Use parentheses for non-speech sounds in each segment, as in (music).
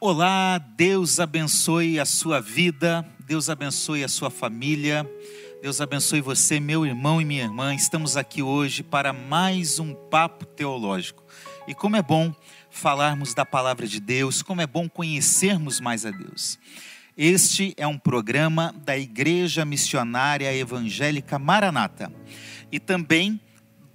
Olá, Deus abençoe a sua vida, Deus abençoe a sua família, Deus abençoe você, meu irmão e minha irmã. Estamos aqui hoje para mais um papo teológico. E como é bom falarmos da palavra de Deus, como é bom conhecermos mais a Deus. Este é um programa da Igreja Missionária Evangélica Maranata e também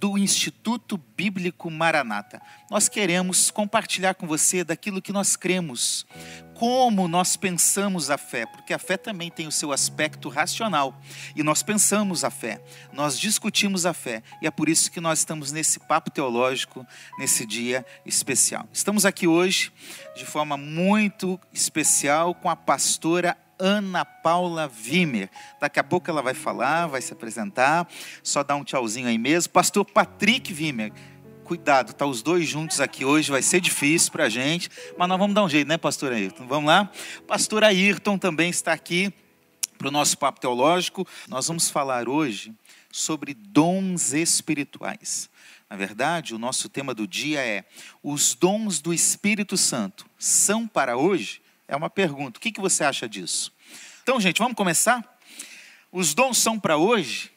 do Instituto Bíblico Maranata. Nós queremos compartilhar com você daquilo que nós cremos, como nós pensamos a fé, porque a fé também tem o seu aspecto racional. E nós pensamos a fé, nós discutimos a fé, e é por isso que nós estamos nesse papo teológico, nesse dia especial. Estamos aqui hoje de forma muito especial com a pastora Ana Paula Vimer. Daqui a pouco ela vai falar, vai se apresentar. Só dá um tchauzinho aí mesmo. Pastor Patrick Vimer. Cuidado, tá os dois juntos aqui hoje, vai ser difícil para a gente, mas nós vamos dar um jeito, né, pastor Ayrton? Vamos lá? Pastor Ayrton também está aqui para o nosso papo teológico. Nós vamos falar hoje sobre dons espirituais. Na verdade, o nosso tema do dia é: os dons do Espírito Santo são para hoje? É uma pergunta. O que, que você acha disso? Então, gente, vamos começar? Os dons são para hoje?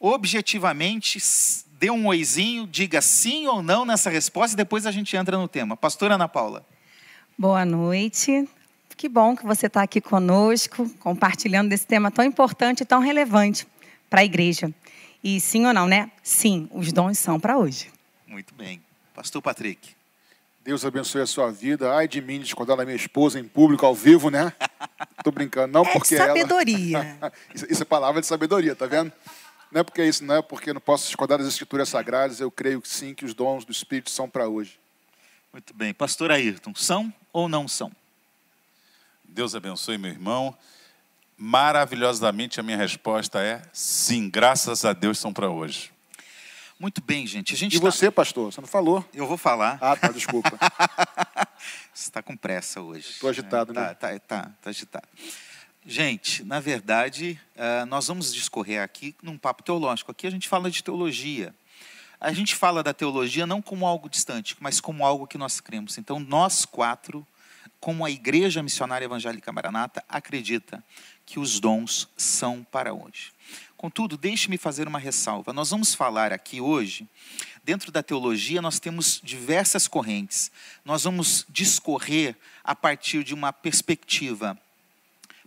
Objetivamente, dê um oizinho, diga sim ou não nessa resposta e depois a gente entra no tema. Pastora Ana Paula. Boa noite. Que bom que você está aqui conosco, compartilhando desse tema tão importante e tão relevante para a igreja. E sim ou não, né? Sim, os dons são para hoje. Muito bem. Pastor Patrick. Deus abençoe a sua vida. Ai de mim, descontar a minha esposa em público, ao vivo, né? Tô brincando, não é porque sabedoria. ela... (laughs) isso, isso é palavra de sabedoria, tá vendo? Não é porque é isso, não é porque não posso esconder as escrituras sagradas, eu creio que sim, que os dons do Espírito são para hoje. Muito bem. Pastor Ayrton, são ou não são? Deus abençoe, meu irmão. Maravilhosamente a minha resposta é sim, graças a Deus são para hoje. Muito bem, gente. A gente e tá... você, pastor? Você não falou? Eu vou falar. Ah, tá, desculpa. (laughs) você está com pressa hoje. Estou agitado, é, né? Tá, tá, tá, tá agitado. Gente, na verdade, uh, nós vamos discorrer aqui num papo teológico. Aqui a gente fala de teologia. A gente fala da teologia não como algo distante, mas como algo que nós cremos. Então, nós quatro, como a Igreja Missionária Evangélica Maranata, acredita que os dons são para hoje. Contudo, deixe-me fazer uma ressalva. Nós vamos falar aqui hoje, dentro da teologia, nós temos diversas correntes. Nós vamos discorrer a partir de uma perspectiva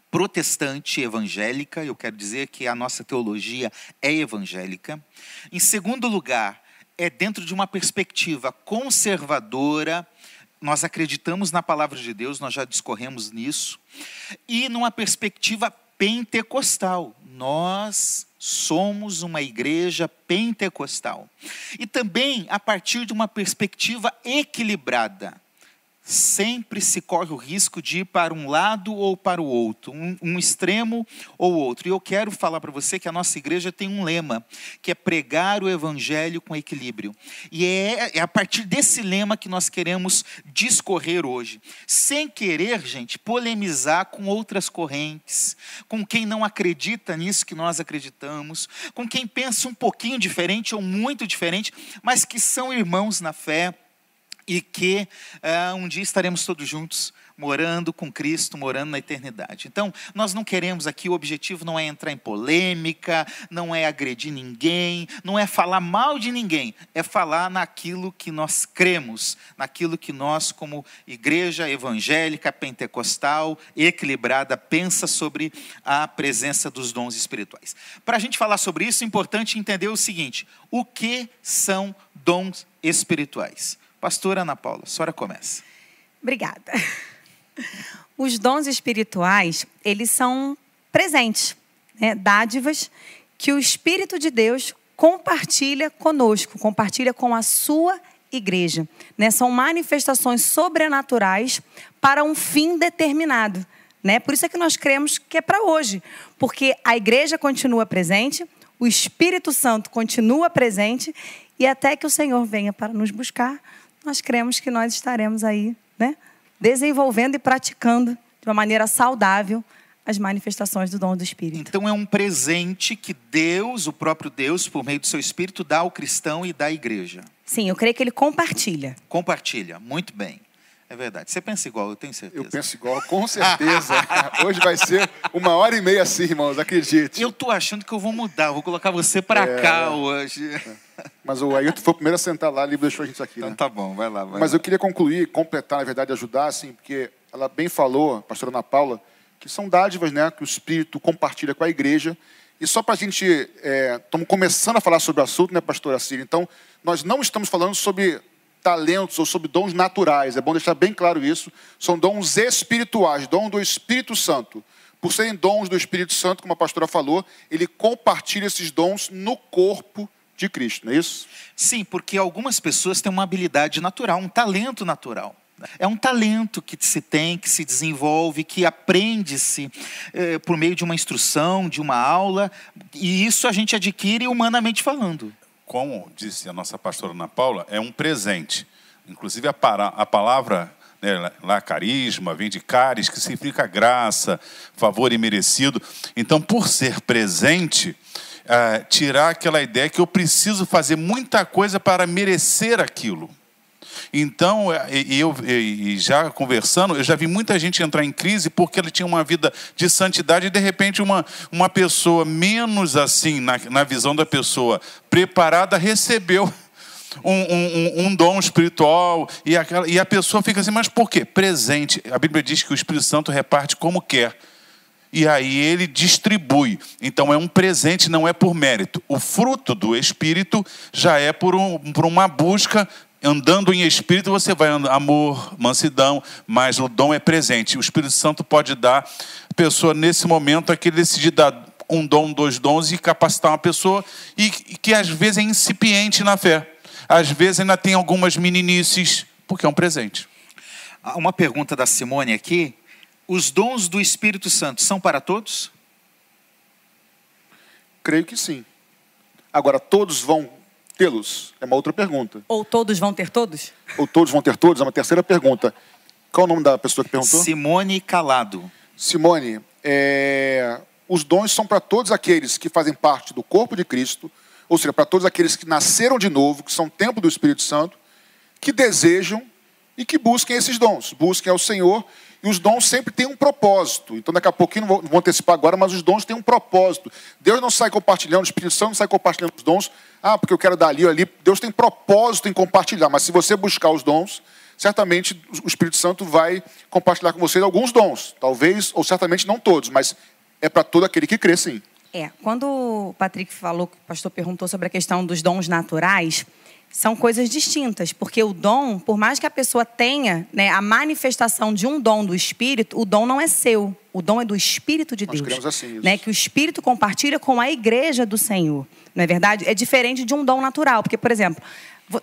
protestante evangélica, eu quero dizer que a nossa teologia é evangélica. Em segundo lugar, é dentro de uma perspectiva conservadora, nós acreditamos na palavra de Deus, nós já discorremos nisso, e numa perspectiva pentecostal. Nós somos uma igreja pentecostal. E também a partir de uma perspectiva equilibrada sempre se corre o risco de ir para um lado ou para o outro, um, um extremo ou outro. E eu quero falar para você que a nossa igreja tem um lema, que é pregar o evangelho com equilíbrio. E é, é a partir desse lema que nós queremos discorrer hoje. Sem querer, gente, polemizar com outras correntes, com quem não acredita nisso que nós acreditamos, com quem pensa um pouquinho diferente ou muito diferente, mas que são irmãos na fé e que uh, um dia estaremos todos juntos morando com Cristo, morando na eternidade. Então, nós não queremos aqui, o objetivo não é entrar em polêmica, não é agredir ninguém, não é falar mal de ninguém, é falar naquilo que nós cremos, naquilo que nós, como igreja evangélica, pentecostal, equilibrada, pensa sobre a presença dos dons espirituais. Para a gente falar sobre isso, é importante entender o seguinte: o que são dons espirituais? Pastora Ana Paula, a senhora começa. Obrigada. Os dons espirituais, eles são presentes, né? dádivas que o Espírito de Deus compartilha conosco, compartilha com a sua igreja. Né? São manifestações sobrenaturais para um fim determinado. Né? Por isso é que nós cremos que é para hoje, porque a igreja continua presente, o Espírito Santo continua presente e até que o Senhor venha para nos buscar, nós cremos que nós estaremos aí, né, desenvolvendo e praticando de uma maneira saudável as manifestações do dom do Espírito. Então é um presente que Deus, o próprio Deus, por meio do seu Espírito, dá ao cristão e dá à igreja. Sim, eu creio que ele compartilha. Compartilha, muito bem. É verdade. Você pensa igual, eu tenho certeza. Eu penso igual, com certeza. (laughs) Hoje vai ser uma hora e meia assim, irmãos, acredite. Eu tô achando que eu vou mudar, vou colocar você para É. cá hoje. Mas o Ailton foi o primeiro a sentar lá, ele deixou a gente aqui, Então né? tá bom, vai lá, vai Mas lá. eu queria concluir, completar, na verdade, ajudar, assim, porque ela bem falou, a pastora Ana Paula, que são dádivas né, que o Espírito compartilha com a igreja. E só para a gente. Estamos começando a falar sobre o assunto, né, pastora Cília? Então, nós não estamos falando sobre talentos ou sobre dons naturais. É bom deixar bem claro isso. São dons espirituais, dom do Espírito Santo. Por serem dons do Espírito Santo, como a pastora falou, ele compartilha esses dons no corpo de Cristo, não é isso? Sim, porque algumas pessoas têm uma habilidade natural, um talento natural. É um talento que se tem, que se desenvolve, que aprende-se eh, por meio de uma instrução, de uma aula, e isso a gente adquire humanamente falando. Como disse a nossa pastora Ana Paula, é um presente. Inclusive a, para- a palavra né, lá, carisma, vem de caris, que significa graça, favor imerecido. Então, por ser presente, ah, tirar aquela ideia que eu preciso fazer muita coisa para merecer aquilo. Então, e, e eu e já conversando, eu já vi muita gente entrar em crise porque ele tinha uma vida de santidade e de repente uma, uma pessoa menos assim, na, na visão da pessoa, preparada, recebeu (laughs) um, um- um- um dom espiritual e, aquela, e a pessoa fica assim, mas por quê? Presente. A Bíblia diz que o Espírito Santo reparte como quer. E aí ele distribui. Então é um presente, não é por mérito. O fruto do Espírito já é por, um- por uma busca. Andando em espírito, você vai andar amor, mansidão, mas o dom é presente. O Espírito Santo pode dar a pessoa nesse momento aquele decidir dar um dom, dois dons e capacitar uma pessoa e, e que às vezes é incipiente na fé. Às vezes ainda tem algumas meninices, porque é um presente. Há Uma pergunta da Simone aqui. Os dons do Espírito Santo são para todos? Creio que sim. Agora, todos vão tê-los? É uma outra pergunta. Ou todos vão ter todos? Ou todos vão ter todos? É uma terceira pergunta. Qual o nome da pessoa que perguntou? Simone Calado. Simone, é, os dons são para todos aqueles que fazem parte do corpo de Cristo, ou seja, para todos aqueles que nasceram de novo, que são templo do Espírito Santo, que desejam e que busquem esses dons. Busquem ao Senhor e os dons sempre têm um propósito. Então, daqui a pouquinho, não vou, não vou antecipar agora, mas os dons têm um propósito. Deus não sai compartilhando, o Espírito Santo não sai compartilhando os dons, ah, porque eu quero dar ali ou ali. Deus tem propósito em compartilhar, mas se você buscar os dons, certamente o Espírito Santo vai compartilhar com você alguns dons. Talvez, ou certamente não todos, mas é para todo aquele que crê, sim. É, quando o Patrick falou, o pastor perguntou sobre a questão dos dons naturais, são coisas distintas, porque o dom, por mais que a pessoa tenha né, a manifestação de um dom do Espírito, o dom não é seu, o dom é do Espírito de Nós Deus. assim, né, que o Espírito compartilha com a igreja do Senhor. Não é verdade? É diferente de um dom natural, porque, por exemplo,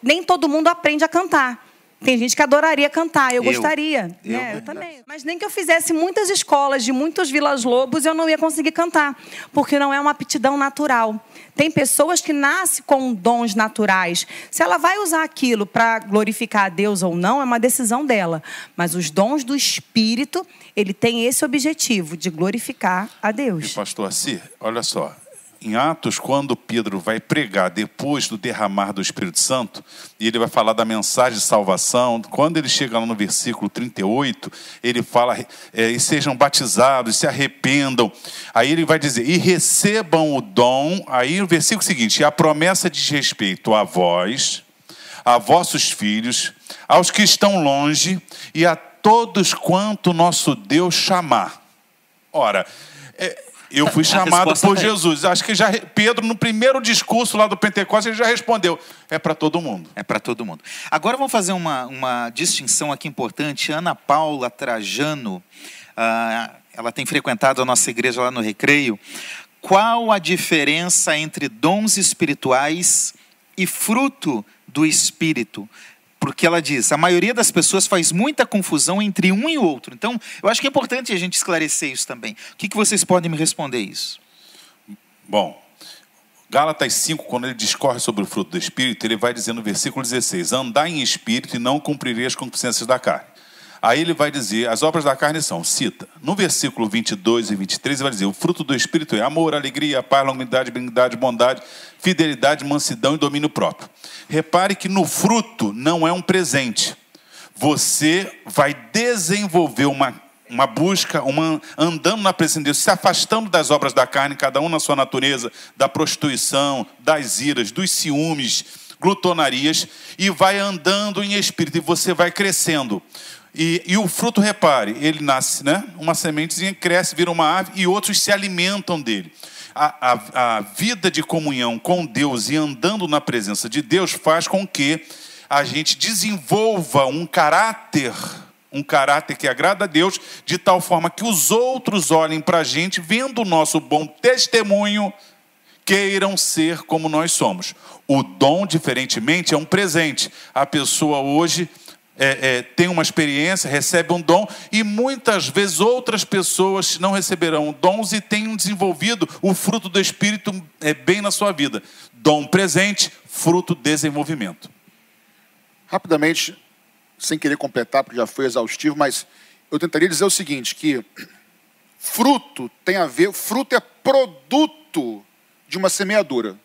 nem todo mundo aprende a cantar. Tem gente que adoraria cantar, eu, Eu. gostaria. Eu. né? eu também. Mas nem que eu fizesse muitas escolas de muitos Vilas Lobos, eu não ia conseguir cantar, porque não é uma aptidão natural. Tem pessoas que nascem com dons naturais. Se ela vai usar aquilo para glorificar a Deus ou não, é uma decisão dela. Mas os dons do Espírito, ele tem esse objetivo de glorificar a E Deus. pastor Assi, olha só. Em Atos, quando Pedro vai pregar depois do derramar do Espírito Santo, e ele vai falar da mensagem de salvação, quando ele chega lá no versículo 38, ele fala, é, e sejam batizados, se arrependam. Aí ele vai dizer, e recebam o dom. Aí o versículo seguinte, e a promessa diz respeito a vós, a vossos filhos, aos que estão longe, e a todos quanto nosso Deus chamar. Ora, é, eu fui (laughs) chamado por é- Jesus. Acho que já Pedro, no primeiro discurso lá do Pentecostes, ele já respondeu: é para todo mundo. É para todo mundo. Agora vamos fazer uma, uma distinção aqui importante. Ana Paula Trajano, ah, ela tem frequentado a nossa igreja lá no Recreio. Qual a diferença entre dons espirituais e fruto do Espírito? Porque ela diz, a maioria das pessoas faz muita confusão entre um e outro. Então, eu acho que é importante a gente esclarecer isso também. O que, que vocês podem me responder isso? Bom, Gálatas 5, quando ele discorre sobre o fruto do Espírito, ele vai dizer no versículo 16: Andai em espírito e não cumprirei as concupiscências da carne. Aí ele vai dizer: as obras da carne são, cita, no versículo 22 e 23, ele vai dizer: o fruto do Espírito é amor, alegria, paz, longanimidade, benignidade, bondade, fidelidade, mansidão e domínio próprio. Repare que no fruto não é um presente. você vai desenvolver uma, uma busca, uma, andando na presença de Deus, se afastando das obras da carne, cada um na sua natureza, da prostituição, das iras, dos ciúmes, glutonarias, e vai andando em espírito, e você vai crescendo. E, e, o fruto, repare, ele nasce, né? Uma sementezinha cresce, vira uma árvore, e outros se alimentam dele. A, a, a vida de comunhão com Deus e andando na presença de Deus faz com que a gente desenvolva um caráter, um caráter que agrada a Deus, de tal forma que os outros olhem para a gente, vendo o nosso bom testemunho, queiram ser como nós somos. O dom, diferentemente, é um presente. A pessoa hoje é, é, tem uma experiência, recebe um dom, e muitas vezes outras pessoas não receberão dons e tenham desenvolvido o fruto do Espírito é, bem na sua vida. Dom presente, fruto desenvolvimento rapidamente, sem querer completar, porque já foi exaustivo, mas eu tentaria dizer o seguinte, que fruto tem a ver, fruto é produto de uma semeadura.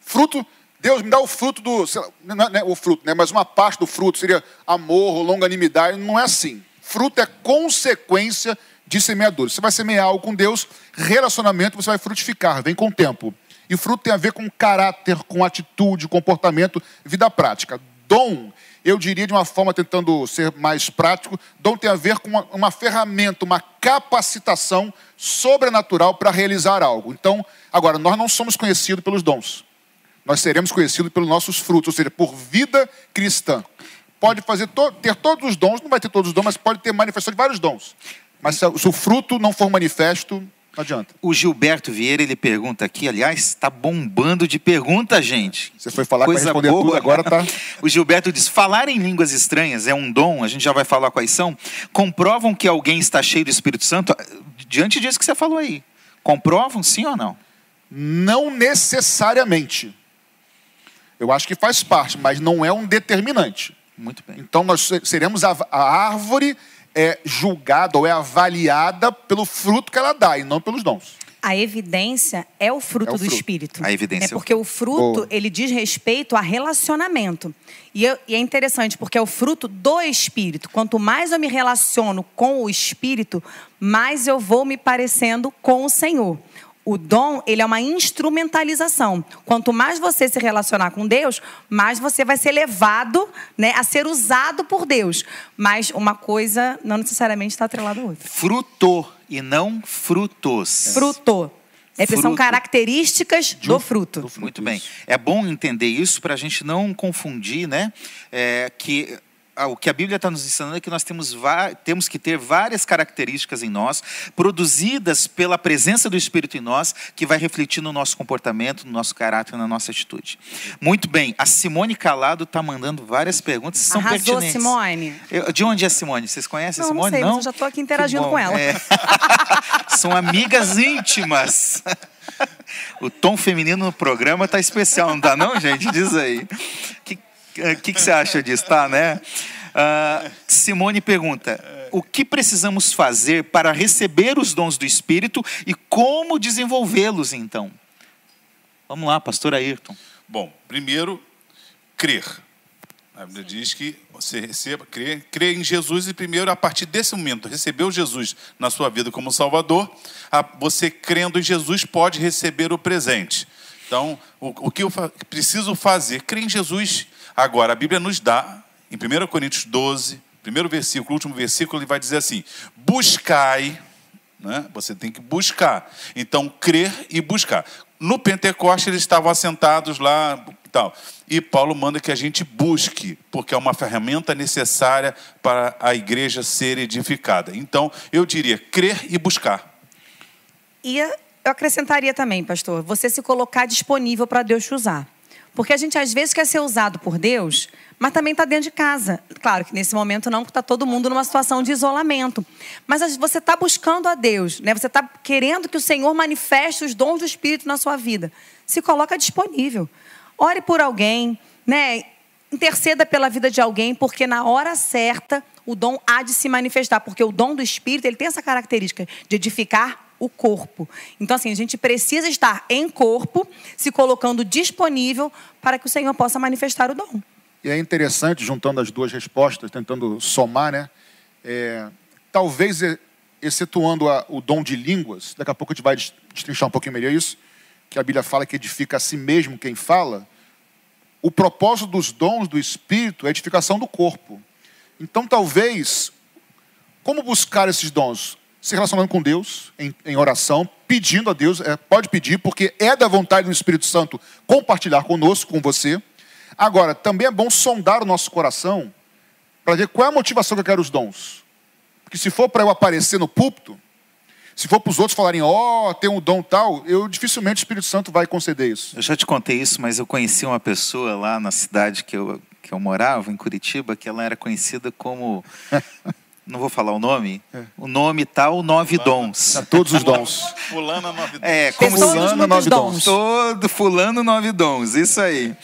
Fruto, Deus me dá o fruto do, não é o fruto, né, mas uma parte do fruto seria amor, longanimidade, não é assim. Fruto é consequência de semeadura. Você vai semear algo com Deus, relacionamento você vai frutificar, vem com o tempo. E fruto tem a ver com caráter, com atitude, comportamento, vida prática. Dom, eu diria de uma forma tentando ser mais prático, dom tem a ver com uma, uma ferramenta, uma capacitação sobrenatural para realizar algo. Então, agora, nós não somos conhecidos pelos dons. Nós seremos conhecidos pelos nossos frutos, ou seja, por vida cristã. Pode fazer to ter todos os dons, não vai ter todos os dons, mas pode ter manifestação de vários dons. Mas se, o fruto não for manifesto, não adianta. O Gilberto Vieira, ele pergunta aqui, aliás, está bombando de pergunta, gente. Você foi falar Coisa responder boa. tudo, agora tá. (laughs) o Gilberto diz: falar em línguas estranhas é um dom, a gente já vai falar quais são. Comprovam que alguém está cheio do Espírito Santo? Diante disso que você falou aí. Comprovam sim ou não? Não necessariamente. Eu acho que faz parte, mas não é um determinante. Muito bem. Então nós seremos a, a árvore é julgada ou é avaliada pelo fruto que ela dá e não pelos dons. A evidência é o fruto, é o fruto. do Espírito. A evidência. É porque o fruto, Boa. ele diz respeito a relacionamento. E, eu, e, é interessante, porque é o fruto do Espírito. Quanto mais eu me relaciono com o Espírito, mais eu vou me parecendo com o Senhor. O dom, ele é uma instrumentalização. Quanto mais você se relacionar com Deus, mais você vai ser levado né, a ser usado por Deus. Mas uma coisa não necessariamente está atrelada à outra. Fruto e não frutos. Fruto. É, fruto. São características do fruto. do fruto. Muito bem. É bom entender isso para a gente não confundir, né? É, que o que a Bíblia está nos ensinando é que nós temos, temos que ter várias características em nós, produzidas pela presença do Espírito em nós, que vai refletir no nosso comportamento, no nosso caráter, na nossa atitude. Muito bem, a Simone Calado está mandando várias perguntas, são Arrasou, pertinentes. Simone. Eu, de onde é a Simone? Vocês conhecem não, a Simone? Não, sei, não? Eu já estou aqui interagindo com ela. É. (laughs) são amigas íntimas. (laughs) O tom feminino no programa está especial, não está não, gente? Diz aí. Que o eh, que, que, você acha disso, tá, né? Uh, Simone pergunta: o que precisamos fazer para receber os dons do Espírito e como desenvolvê-los, então? Vamos lá, pastor Ayrton. Bom, primeiro, crer. A Bíblia diz que você receba, crê, crê em Jesus e primeiro, a partir desse momento, recebeu Jesus na sua vida como Salvador, você crendo em Jesus pode receber o presente. Então, o, o que eu preciso fazer? Crer em Jesus Agora, a Bíblia nos dá, em 1 Coríntios 12, primeiro versículo, último versículo, ele vai dizer assim: buscai, né? você tem que buscar. Então, crer e buscar. No Pentecoste, eles estavam assentados lá e tal. E Paulo manda que a gente busque, porque é uma ferramenta necessária para a igreja ser edificada. Então, eu diria crer e buscar. E eu acrescentaria também, pastor, você se colocar disponível para Deus te usar. Porque a gente às vezes quer ser usado por Deus, mas também está dentro de casa. Claro que nesse momento não, porque está todo mundo numa situação de isolamento. Mas você está buscando a Deus, né? você está querendo que o Senhor manifeste os dons do Espírito na sua vida. Se coloca disponível. Ore por alguém, né? interceda pela vida de alguém, porque na hora certa o dom há de se manifestar. Porque o dom do Espírito ele tem essa característica de edificar o corpo. Então, assim, a gente precisa estar em corpo, se colocando disponível para que o Senhor possa manifestar o dom. E é interessante, juntando as duas respostas, tentando somar, né? É, talvez, excetuando a, o dom de línguas, daqui a pouco a gente vai destrinchar um pouquinho melhor isso, que a Bíblia fala que edifica a si mesmo quem fala, o propósito dos dons do Espírito é a edificação do corpo. Então, talvez, como buscar esses dons? Se relacionando com Deus, em, em oração, pedindo a Deus, é, pode pedir, porque é da vontade do Espírito Santo compartilhar conosco, com você. Agora, também é bom sondar o nosso coração para ver qual é a motivação que eu quero os dons. Porque se for para eu aparecer no púlpito, se for para os outros falarem, ó, oh, tem um dom tal, eu dificilmente o Espírito Santo vai conceder isso. Eu já te contei isso, mas eu conheci uma pessoa lá na cidade que eu, que eu morava, em Curitiba, que ela era conhecida como. (laughs) não vou falar o nome, é. o nome tal, nove dons. A todos os dons. (laughs) Fulano nove dons. É, como fulano nove dons. Todo fulano nove dons, isso aí.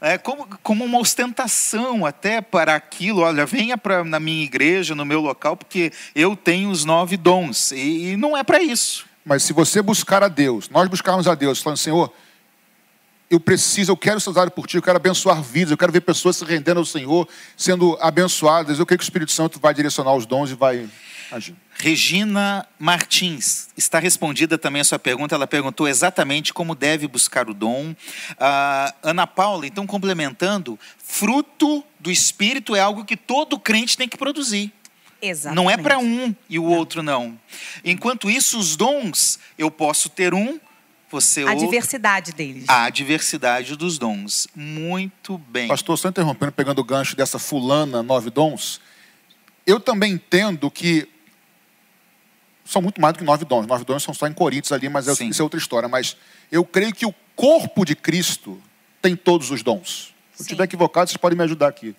É como, como uma ostentação até para aquilo. Olha, venha pra, na minha igreja, no meu local, porque eu tenho os nove dons. E, e não é para isso. Mas se você buscar a Deus, nós buscarmos a Deus, falando, Senhor, eu preciso, eu quero ser usado por ti, eu quero abençoar vidas, eu quero ver pessoas se rendendo ao Senhor, sendo abençoadas. Eu creio que o Espírito Santo vai direcionar os dons e vai agir. Regina Martins, está respondida também a sua pergunta. Ela perguntou exatamente como deve buscar o dom. Uh, Ana Paula, então complementando, fruto do Espírito é algo que todo crente tem que produzir. Exatamente. Não é para um e o outro não. Enquanto isso, os dons, eu posso ter um, você a diversidade deles. A diversidade dos dons. Muito bem. Pastor, só interrompendo, pegando o gancho dessa fulana nove dons, eu também entendo que são muito mais do que nove dons. Nove dons são só em Coríntios ali, mas é, isso é outra história. Mas eu creio que o corpo de Cristo tem todos os dons. Se eu estiver equivocado, vocês podem me ajudar aqui.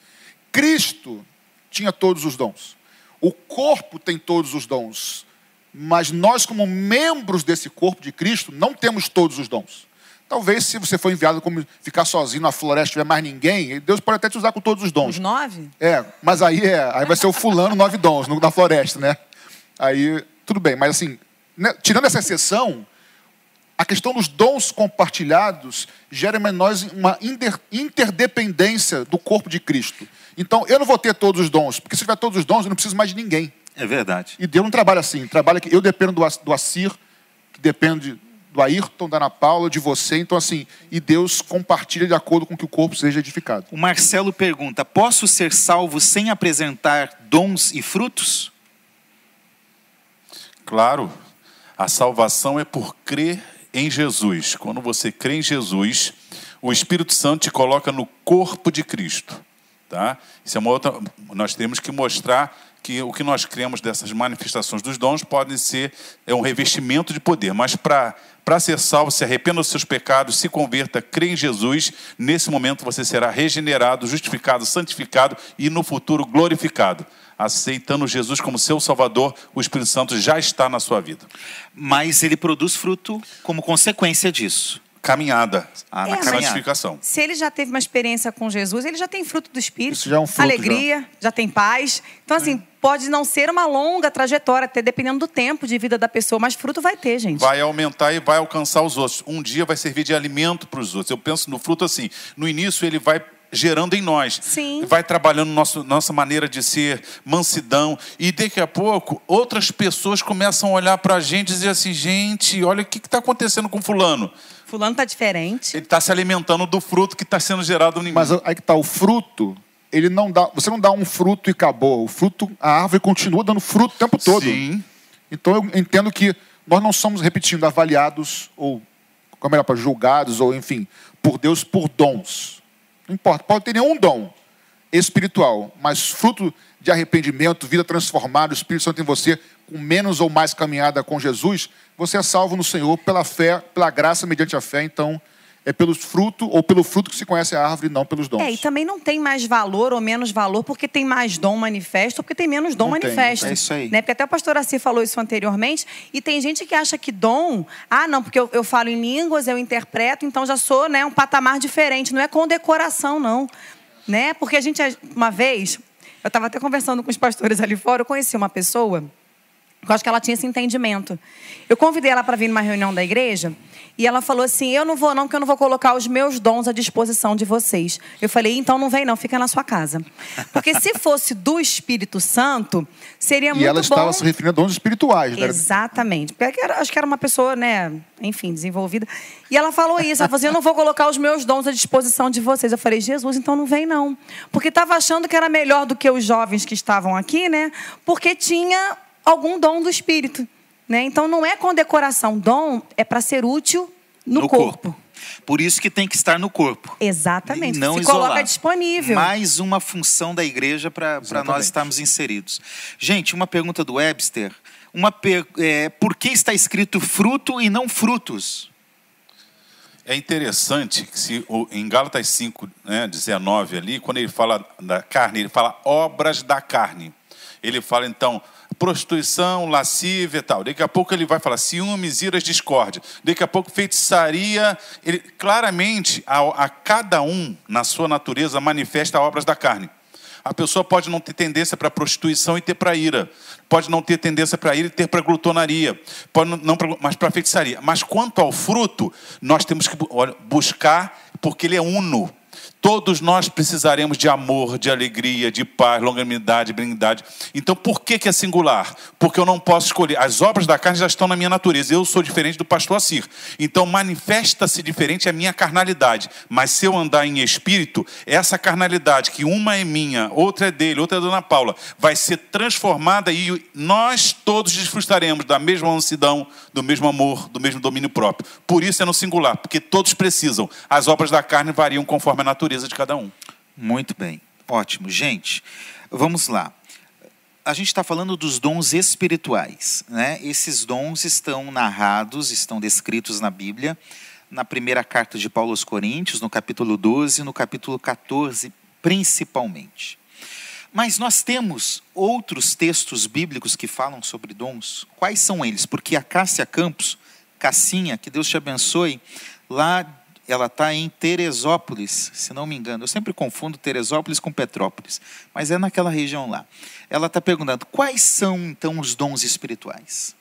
Cristo tinha todos os dons. O corpo tem todos os dons. Mas nós, como membros desse corpo de Cristo, não temos todos os dons. Talvez, se você for enviado como ficar sozinho na floresta, tiver mais ninguém, Deus pode até te usar com todos os dons. Os nove? É, mas aí, é, aí vai ser o fulano nove dons na floresta, né? Aí, tudo bem. Mas assim, né, tirando essa exceção, a questão dos dons compartilhados gera em nós uma interdependência do corpo de Cristo. Então, eu não vou ter todos os dons, porque se tiver todos os dons, eu não preciso mais de ninguém. É verdade. E Deus não trabalha assim. Trabalha que eu dependo do, do Assir, que depende do Ayrton, da Ana Paula, de você. Então, assim, e Deus compartilha de acordo com que o corpo seja edificado. O Marcelo pergunta: posso ser salvo sem apresentar dons e frutos? Claro. A salvação é por crer em Jesus. Quando você crê em Jesus, o Espírito Santo te coloca no corpo de Cristo. Tá? Isso é uma outra. Nós temos que mostrar que o que nós cremos dessas manifestações dos dons podem ser é um revestimento de poder, mas para para ser salvo, se arrependa dos seus pecados, se converta, crê em Jesus, nesse momento você será regenerado, justificado, santificado e no futuro glorificado. Aceitando Jesus como seu Salvador, o Espírito Santo já está na sua vida. Mas ele produz fruto como consequência disso caminhada, ah, na é, santificação. Se ele já teve uma experiência com Jesus, ele já tem fruto do Espírito. Isso já é um fruto. Alegria, já, já tem paz. Então, assim, é. Pode não ser uma longa trajetória, até dependendo do tempo de vida da pessoa, mas fruto vai ter, gente. Vai aumentar e vai alcançar os outros. Um dia vai servir de alimento para os outros. Eu penso no fruto assim. No início, ele vai gerando em nós. Sim. Vai trabalhando nosso, nossa maneira de ser, mansidão. E daqui a pouco, outras pessoas começam a olhar para a gente e dizer assim: gente, olha o que está acontecendo com Fulano. Fulano está diferente. Ele está se alimentando do fruto que está sendo gerado no mim. Mas aí que está, o fruto, ele não dá. Você não dá um fruto e acabou. O fruto, a árvore continua dando fruto o tempo todo. Sim. Então eu entendo que nós não somos, repetindo, avaliados, ou, como é para julgados, ou enfim, por Deus por dons. Não importa, pode ter nenhum dom espiritual, mas fruto de arrependimento, vida transformada, o Espírito Santo em você, com menos ou mais caminhada com Jesus, você é salvo no Senhor pela fé, pela graça mediante a fé. Então, é pelo fruto ou pelo fruto que se conhece a árvore, não pelos dons. É, e também não tem mais valor ou menos valor porque tem mais dom manifesto ou porque tem menos dom não manifesto. Tem, é isso aí. Né? Porque até o pastor Assi falou isso anteriormente. E tem gente que acha que dom, ah, não, porque eu, eu falo em línguas, eu interpreto, então já sou né, um patamar diferente. Não é com decoração, não. Né? Porque a gente, uma vez, eu estava até conversando com os pastores ali fora, eu conheci uma pessoa Eu acho que ela tinha esse entendimento. Eu convidei ela para vir numa reunião da igreja e ela falou assim: Eu não vou, não, porque eu não vou colocar os meus dons à disposição de vocês. Eu falei: Então não vem, não, fica na sua casa. Porque se fosse do Espírito Santo, seria E muito ela bom. estava se referindo a dons espirituais, né? Exatamente. Porque era- acho que era uma pessoa, né, enfim, desenvolvida. E ela falou isso. Ela falou assim: eu não vou colocar os meus dons à disposição de vocês. Eu falei, Jesus, então não vem, não. Porque estava achando que era melhor do que os jovens que estavam aqui, né? Porque tinha algum dom do Espírito. Né? Então não é condecoração. Dom é para ser útil no, corpo. Por isso que tem que estar no corpo. Exatamente. E não Se isolado. coloca disponível. Mais uma função da igreja para nós estarmos inseridos. Gente, uma pergunta do Webster. Uma per- é, por que está escrito fruto e não frutos? É interessante que se o- em Gálatas 5, né, 19 ali, quando ele fala da carne, ele fala obras da carne. Ele fala então prostituição, lascívia e tal. Daqui a pouco ele vai falar ciúmes, iras, discórdia. Daqui a pouco feitiçaria. Ele claramente a, a cada um na sua natureza manifesta obras da carne. A pessoa pode não ter tendência para prostituição e ter para ira. Pode não ter tendência para ira e ter para glutonaria. Pode não, não pra- mas para feitiçaria. Mas quanto ao fruto, nós temos que olha, buscar, porque ele é uno. Todos nós precisaremos de amor, de alegria, de paz, longanimidade, benignidade. Então, por que, que é singular? Porque eu não posso escolher. As obras da carne já estão na minha natureza. Eu sou diferente do pastor Assir. Então, manifesta-se diferente a minha carnalidade. Mas se eu andar em espírito, essa carnalidade, que uma é minha, outra é dele, outra é da Dona Paula, vai ser transformada e nós todos desfrutaremos da mesma mansidão, do mesmo amor, do mesmo domínio próprio. Por isso é no singular, porque todos precisam. As obras da carne variam conforme a natureza de cada um. Muito bem, ótimo. Gente, vamos lá. A gente está falando dos dons espirituais. Né? Esses dons estão narrados, estão descritos na Bíblia, na primeira carta de Paulo aos Coríntios, no capítulo 12, no capítulo 14, principalmente. Mas nós temos outros textos bíblicos que falam sobre dons. Quais são eles? Porque a Cássia Campos, Cassinha, que Deus te abençoe, lá ela está em Teresópolis, se não me engano. Eu sempre confundo Teresópolis com Petrópolis, mas é naquela região lá. Ela está perguntando quais são então os dons espirituais.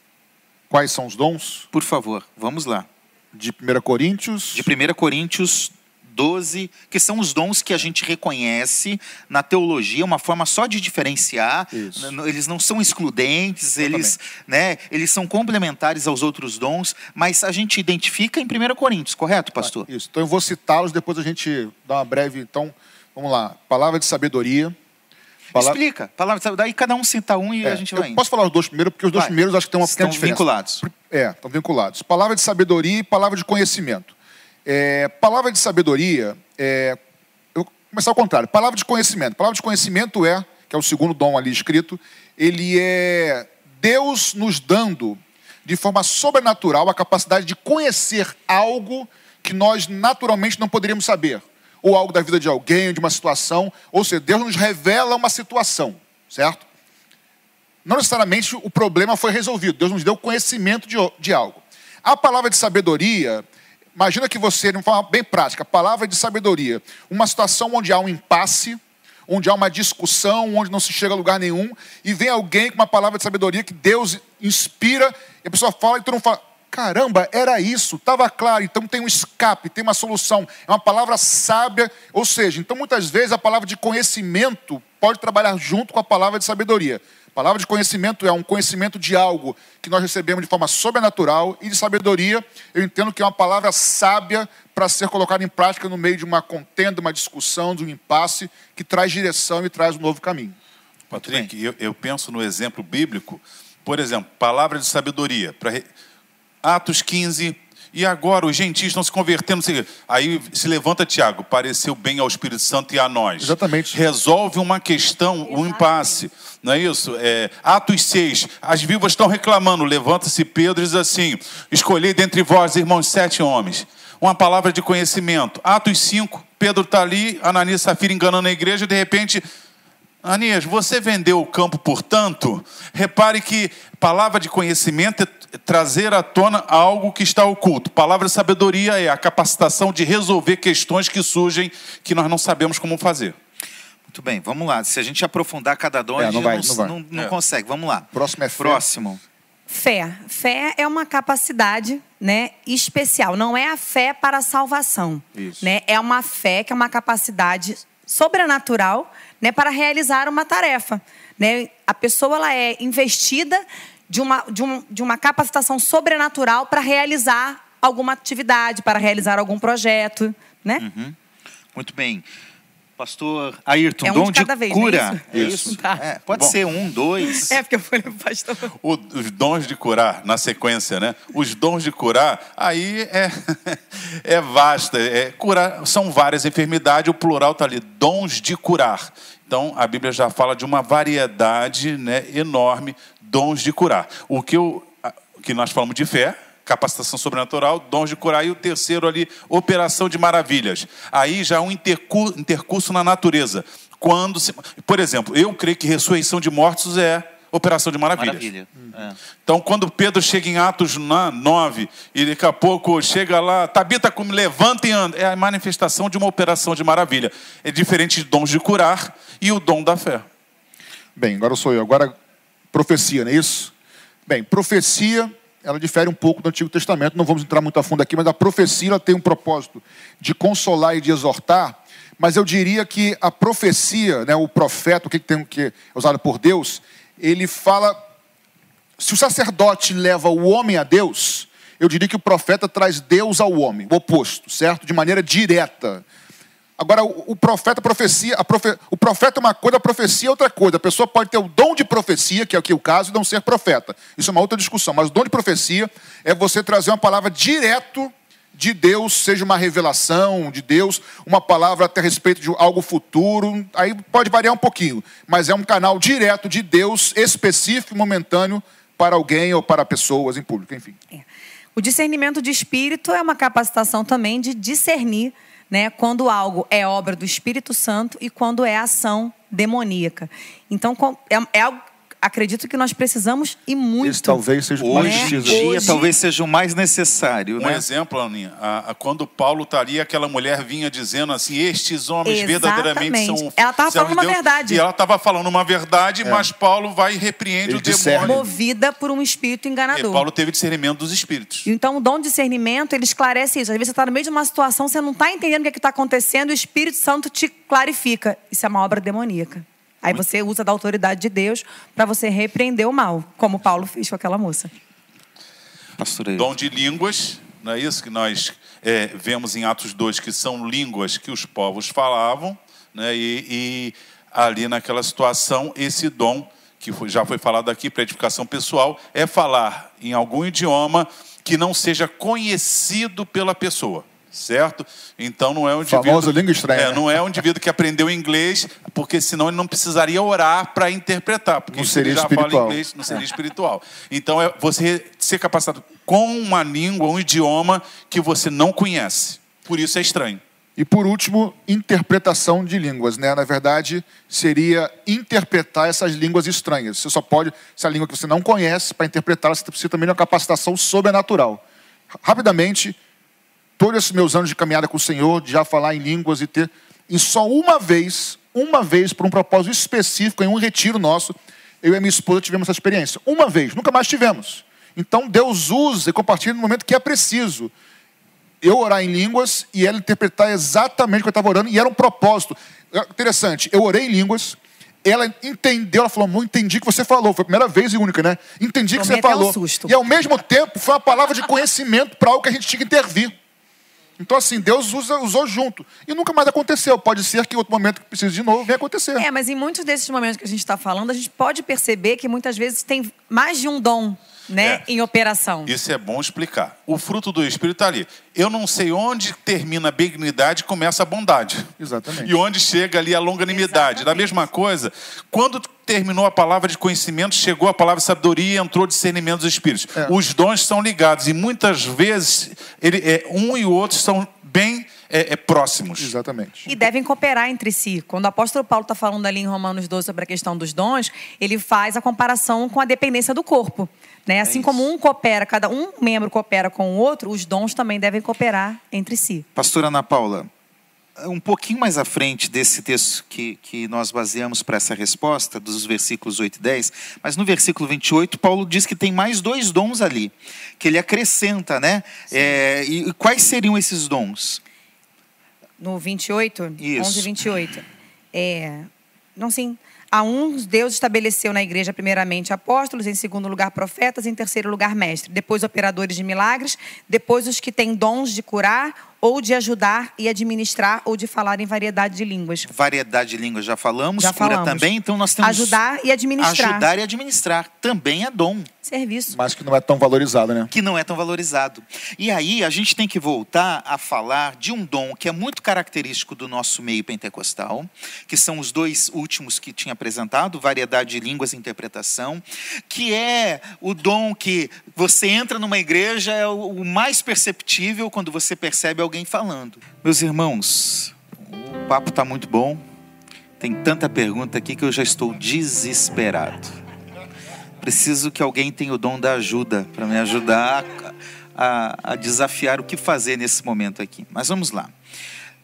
Quais são os dons? Por favor, vamos lá. De 1 Coríntios. De 1 Coríntios 12, que são os dons que a gente reconhece na teologia, uma forma só de diferenciar. Isso. Eles não são excludentes, eles, né, eles são complementares aos outros dons, mas a gente identifica em 1 Coríntios, correto, pastor? Isso. Então eu vou citá-los, depois a gente dá uma breve. Então, vamos lá. Palavra de sabedoria. Pala- Explica. Palavra, daí cada um cita um e É, a gente eu vai indo. posso falar os dois primeiros, porque os dois Vai. primeiros acho que tem uma pequena Estão diferença. vinculados. É, estão vinculados. Palavra de sabedoria e palavra de conhecimento. É, palavra de sabedoria, é, eu vou começar ao contrário. Palavra de conhecimento. Palavra de conhecimento é, que é o segundo dom ali escrito, ele é Deus nos dando de forma sobrenatural a capacidade de conhecer algo que nós naturalmente não poderíamos saber. Ou algo da vida de alguém, de uma situação. Ou seja, Deus nos revela uma situação, certo? não necessariamente o problema foi resolvido. Deus nos deu conhecimento de, de algo. A palavra de sabedoria, imagina que você, de uma forma bem prática, palavra de sabedoria, uma situação onde há um impasse, onde há uma discussão, onde não se chega a lugar nenhum, e vem alguém com uma palavra de sabedoria que Deus inspira, e a pessoa fala e todo mundo fala: caramba, era isso, estava claro, então tem um escape, tem uma solução, é uma palavra sábia, ou seja, então muitas vezes a palavra de conhecimento pode trabalhar junto com a palavra de sabedoria. Palavra de conhecimento é um conhecimento de algo que nós recebemos de forma sobrenatural e de sabedoria, eu entendo que é uma palavra sábia para ser colocada em prática no meio de uma contenda, uma discussão, de um impasse, que traz direção e traz um novo caminho. Patrick, eu, eu penso no exemplo bíblico, por exemplo, palavra de sabedoria, Atos 15, e agora os gentios estão se convertendo. Aí se levanta Tiago, pareceu bem ao Espírito Santo e a nós. Exatamente. Resolve uma questão, um impasse. Não é isso? É, Atos 6, as vivas estão reclamando. Levanta-se Pedro e diz assim: Escolhei dentre vós, irmãos, sete homens. Uma palavra de conhecimento. Atos 5, Pedro está ali, Ananias e Safira enganando a igreja, de repente Anias, você vendeu o campo por tanto? Repare que palavra de conhecimento é trazer à tona algo que está oculto. Palavra de sabedoria é a capacitação de resolver questões que surgem que nós não sabemos como fazer. Muito bem, vamos lá. Se a gente aprofundar cada dom, É, a gente não vai, não, não vai. não- não É. consegue. Vamos lá. Próximo é fé. Próximo. Fé. Fé é uma capacidade né, especial. Não é a fé para a salvação. Isso. Né? É uma fé que é uma capacidade sobrenatural né, para realizar uma tarefa. Né? A pessoa ela é investida de uma, de, um, de uma capacitação sobrenatural para realizar alguma atividade, para realizar algum projeto. Né? Muito bem. Pastor Ayrton, É um dom de de, vez, não é cura. isso? É isso? Tá. É, pode Bom. ser um, dois. (laughs) É, porque eu falei, pastor. O- os dons de curar, na sequência, né? Os dons de curar, aí é, (laughs) é vasta. É, curar, são várias enfermidades, o plural está ali, dons de curar. Então, a Bíblia já fala de uma variedade né, enorme, dons de curar. O que, eu, que nós falamos de fé, capacitação sobrenatural, dons de curar, e o terceiro ali, operação de maravilhas. Aí já é um intercu- intercurso na natureza. Quando se, por exemplo, eu creio que ressurreição de mortos é operação de maravilhas. Maravilha. É. Então, quando Pedro chega em Atos na- 9, e daqui a pouco chega lá, Tabita, como levanta e anda, é a manifestação de uma operação de maravilha. É diferente de dons de curar e o dom da fé. Bem, agora sou eu. Agora, profecia, não é isso? Bem, profecia, ela difere um pouco do Antigo Testamento, não vamos entrar muito a fundo aqui, mas a profecia tem um propósito de consolar e de exortar, mas eu diria que a profecia, né, o profeta, o que que tem que é usado por Deus, ele fala se o sacerdote leva o homem a Deus, eu diria que o profeta traz Deus ao homem, o oposto, certo? De maneira direta. Agora, o, o profeta, profecia, profe- o profeta é uma coisa, a profecia é outra coisa. A pessoa pode ter o dom de profecia, que é aqui o caso, e não ser profeta. Isso é uma outra discussão. Mas o dom de profecia é você trazer uma palavra direto de Deus, seja uma revelação de Deus, uma palavra até a respeito de algo futuro. Aí pode variar um pouquinho, mas é um canal direto de Deus, específico momentâneo para alguém ou para pessoas em público, enfim. O discernimento de espírito é uma capacitação também de discernir né, quando algo é obra do Espírito Santo e quando é ação demoníaca. Então, é, é algo, acredito que nós precisamos e muito. Esse talvez seja o mais Hoje talvez seja o mais necessário, Um né? exemplo, Aninha, a- a- quando Paulo estaria, aquela mulher vinha dizendo assim: estes homens verdadeiramente Exatamente. são. Ela estava falando uma Deus." verdade. E ela estava falando uma verdade, mas Paulo vai e repreende Ele o discerne. demônio. Movida por um espírito E enganador. Paulo teve discernimento dos espíritos. Então, o dom de discernimento, ele esclarece isso. Às vezes você está no meio de uma situação, você não está entendendo o que é está acontecendo, e o Espírito Santo te clarifica. Isso é uma obra demoníaca. Aí você usa da autoridade de Deus para você repreender o mal, como Paulo fez com aquela moça. Pastor. Dom de línguas, não é isso que nós é, vemos em Atos 2, que são línguas que os povos falavam, né? e, e ali naquela situação, esse dom, que foi- já foi falado aqui para edificação pessoal, é falar em algum idioma que não seja conhecido pela pessoa. Certo? Então não é um indivíduo. Famoso língua estranha, É, né? não é um indivíduo que aprendeu inglês, porque senão ele não precisaria orar para interpretar. Porque Não se ele seria já fala espiritual. inglês, não seria espiritual. Então é você ser capacitado com uma língua, um idioma que você não conhece. Por isso é estranho. E por último, interpretação de línguas, né? Na verdade, seria interpretar essas línguas estranhas. Você só pode, se a língua que você não conhece, para interpretá-la, você precisa também de uma capacitação sobrenatural. Rapidamente, todos esses meus anos de caminhada com o Senhor, de já falar em línguas e ter, e só uma vez, uma vez, por um propósito específico, em um retiro nosso, eu e minha esposa tivemos essa experiência. Uma vez, nunca mais tivemos. Então Deus usa e compartilha no momento que é preciso eu orar em línguas e ela interpretar exatamente o que eu estava orando, e era um propósito. É Interessante, eu orei em línguas, ela entendeu, ela falou, não entendi o que você falou, foi a primeira vez e única, né? Entendi o que você um falou. susto. E ao mesmo tempo, foi uma palavra de conhecimento para algo que a gente tinha que intervir. Então, assim, Deus usa- usou junto. E nunca mais aconteceu. Pode ser que em outro momento que precise de novo venha acontecer. É, mas em muitos desses momentos que a gente está falando, a gente pode perceber que muitas vezes tem mais de um dom né, É. em operação. Isso é bom explicar. O fruto do Espírito está ali. Eu não sei onde termina a benignidade e começa a bondade. Exatamente. E onde chega ali a longanimidade. Da Exatamente. mesma coisa, quando terminou a palavra de conhecimento, chegou a palavra de sabedoria e entrou discernimento dos espíritos. É. Os dons são ligados e muitas vezes ele, é, um e o outro são bem é, é, próximos. Exatamente. E devem cooperar entre si. Quando o apóstolo Paulo está falando ali em Romanos 12 sobre a questão dos dons, ele faz a comparação com a dependência do corpo. Né? Assim como um coopera, cada um membro coopera com o outro, os dons também devem cooperar entre si. Pastora Ana Paula, um pouquinho mais à frente desse texto que, que nós baseamos para essa resposta, dos versículos 8 e 10, mas no versículo 28, Paulo diz que tem mais dois dons ali, que ele acrescenta, né? É, e quais seriam esses dons? No 28, Isso. 11 e 28. É, não, sim. A uns Deus estabeleceu na igreja, primeiramente, apóstolos, em segundo lugar, profetas, em terceiro lugar, mestres, depois operadores de milagres, depois os que têm dons de curar ou de ajudar e administrar ou de falar em variedade de línguas. Variedade de línguas já falamos, Já cura falamos. também, então nós temos Ajudar e administrar. ajudar e administrar, também é dom. Serviço. Mas que não é tão valorizado, né? que não é tão valorizado. E aí a gente tem que voltar a falar de um dom que é muito característico do nosso meio pentecostal, que são os dois últimos que tinha apresentado, variedade de línguas e interpretação, que é o dom que você entra numa igreja é o o mais perceptível quando você percebe alguém falando. Meus irmãos, o papo está muito bom. Tem tanta pergunta aqui que eu já estou desesperado. Preciso que alguém tenha o dom da ajuda para me ajudar a, a- desafiar o que fazer nesse momento aqui. Mas vamos lá.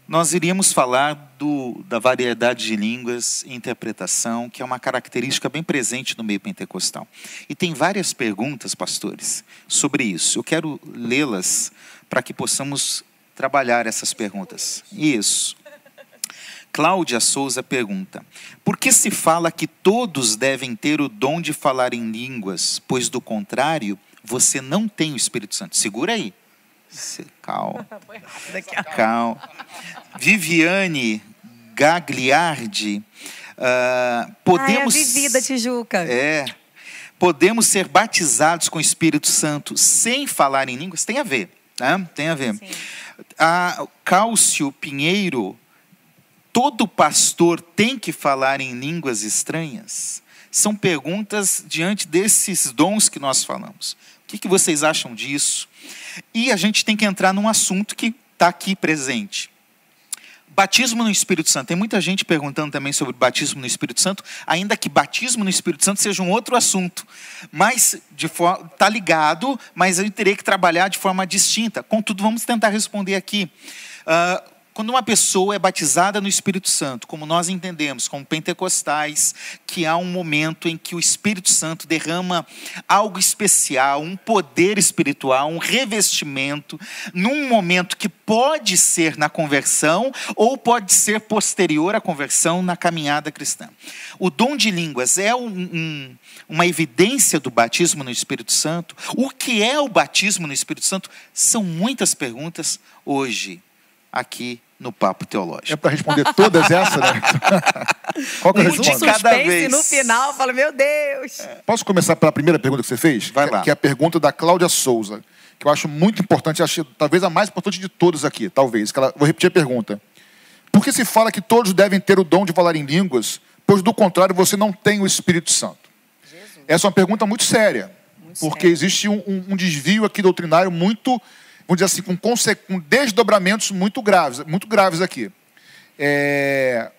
Nós iríamos falar do, da variedade de línguas e interpretação, que é uma característica bem presente no meio pentecostal. E tem várias perguntas, pastores, sobre isso. Eu quero lê-las para que possamos trabalhar essas perguntas. Isso. Cláudia Souza pergunta: Por que se fala que todos devem ter o dom de falar em línguas, pois do contrário, você não tem o Espírito Santo? Segura aí. Se- Calma. (laughs) Calma. Viviane Gagliardi. ah, podemos. Ai, a Vivi da Tijuca. É. Podemos ser batizados com o Espírito Santo sem falar em línguas? Tem a ver, né? Tem a ver. Sim. A Cálcio Pinheiro, todo pastor tem que falar em línguas estranhas? São perguntas diante desses dons que nós falamos. O que, que vocês acham disso? E a gente tem que entrar num assunto que está aqui presente. Batismo no Espírito Santo. Tem muita gente perguntando também sobre batismo no Espírito Santo, ainda que batismo no Espírito Santo seja um outro assunto. Mas está ligado, mas eu terei que trabalhar de forma distinta. Contudo, vamos tentar responder aqui. Ah, quando uma pessoa é batizada no Espírito Santo, como nós entendemos, como pentecostais, que há um momento em que o Espírito Santo derrama algo especial, um poder espiritual, um revestimento, num momento que pode ser na conversão ou pode ser posterior à conversão na caminhada cristã. O dom de línguas é um- um- uma evidência do batismo no Espírito Santo? O que é o batismo no Espírito Santo? São muitas perguntas hoje, aqui no Papo É Teológico. para responder todas essas, né? (laughs) Qual que eu Um De cada vez. no final, fala, meu Deus. Posso começar pela primeira pergunta que você fez? Vai Que- lá. Que é a pergunta da Cláudia Souza, que eu acho muito importante, acho talvez a mais importante de todas aqui, talvez. Que ela, vou repetir a pergunta. Por que se fala que todos devem ter o dom de falar em línguas, pois do contrário você não tem o Espírito Santo? Essa é uma pergunta muito séria, Muito porque séria. existe um, um- um desvio aqui doutrinário muito, vamos dizer assim, com, com desdobramentos muito graves, muito graves aqui. É,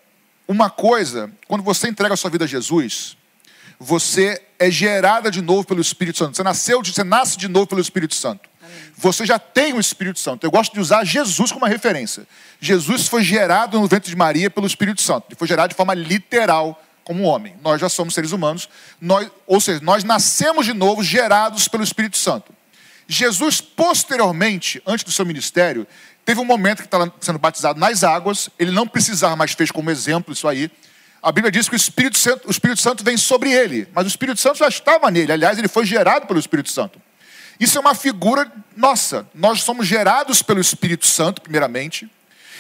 uma coisa, quando você entrega a sua vida a Jesus, você é gerada de novo pelo Espírito Santo. Você nasceu, você nasce de novo pelo Espírito Santo. Você já tem o Espírito Santo. Eu gosto de usar Jesus como uma referência. Jesus foi gerado no ventre de Maria pelo Espírito Santo. Ele foi gerado de forma literal como homem. Nós já somos seres humanos, nós, ou seja, nós nascemos de novo gerados pelo Espírito Santo. Jesus, posteriormente, antes do seu ministério, teve um momento que estava sendo batizado nas águas, ele não precisava mais, fez como exemplo isso aí. A Bíblia diz que o Espírito, Santo, o Espírito Santo vem sobre ele, mas o Espírito Santo já estava nele. Aliás, ele foi gerado pelo Espírito Santo. Isso é uma figura nossa. Nós somos gerados pelo Espírito Santo, primeiramente.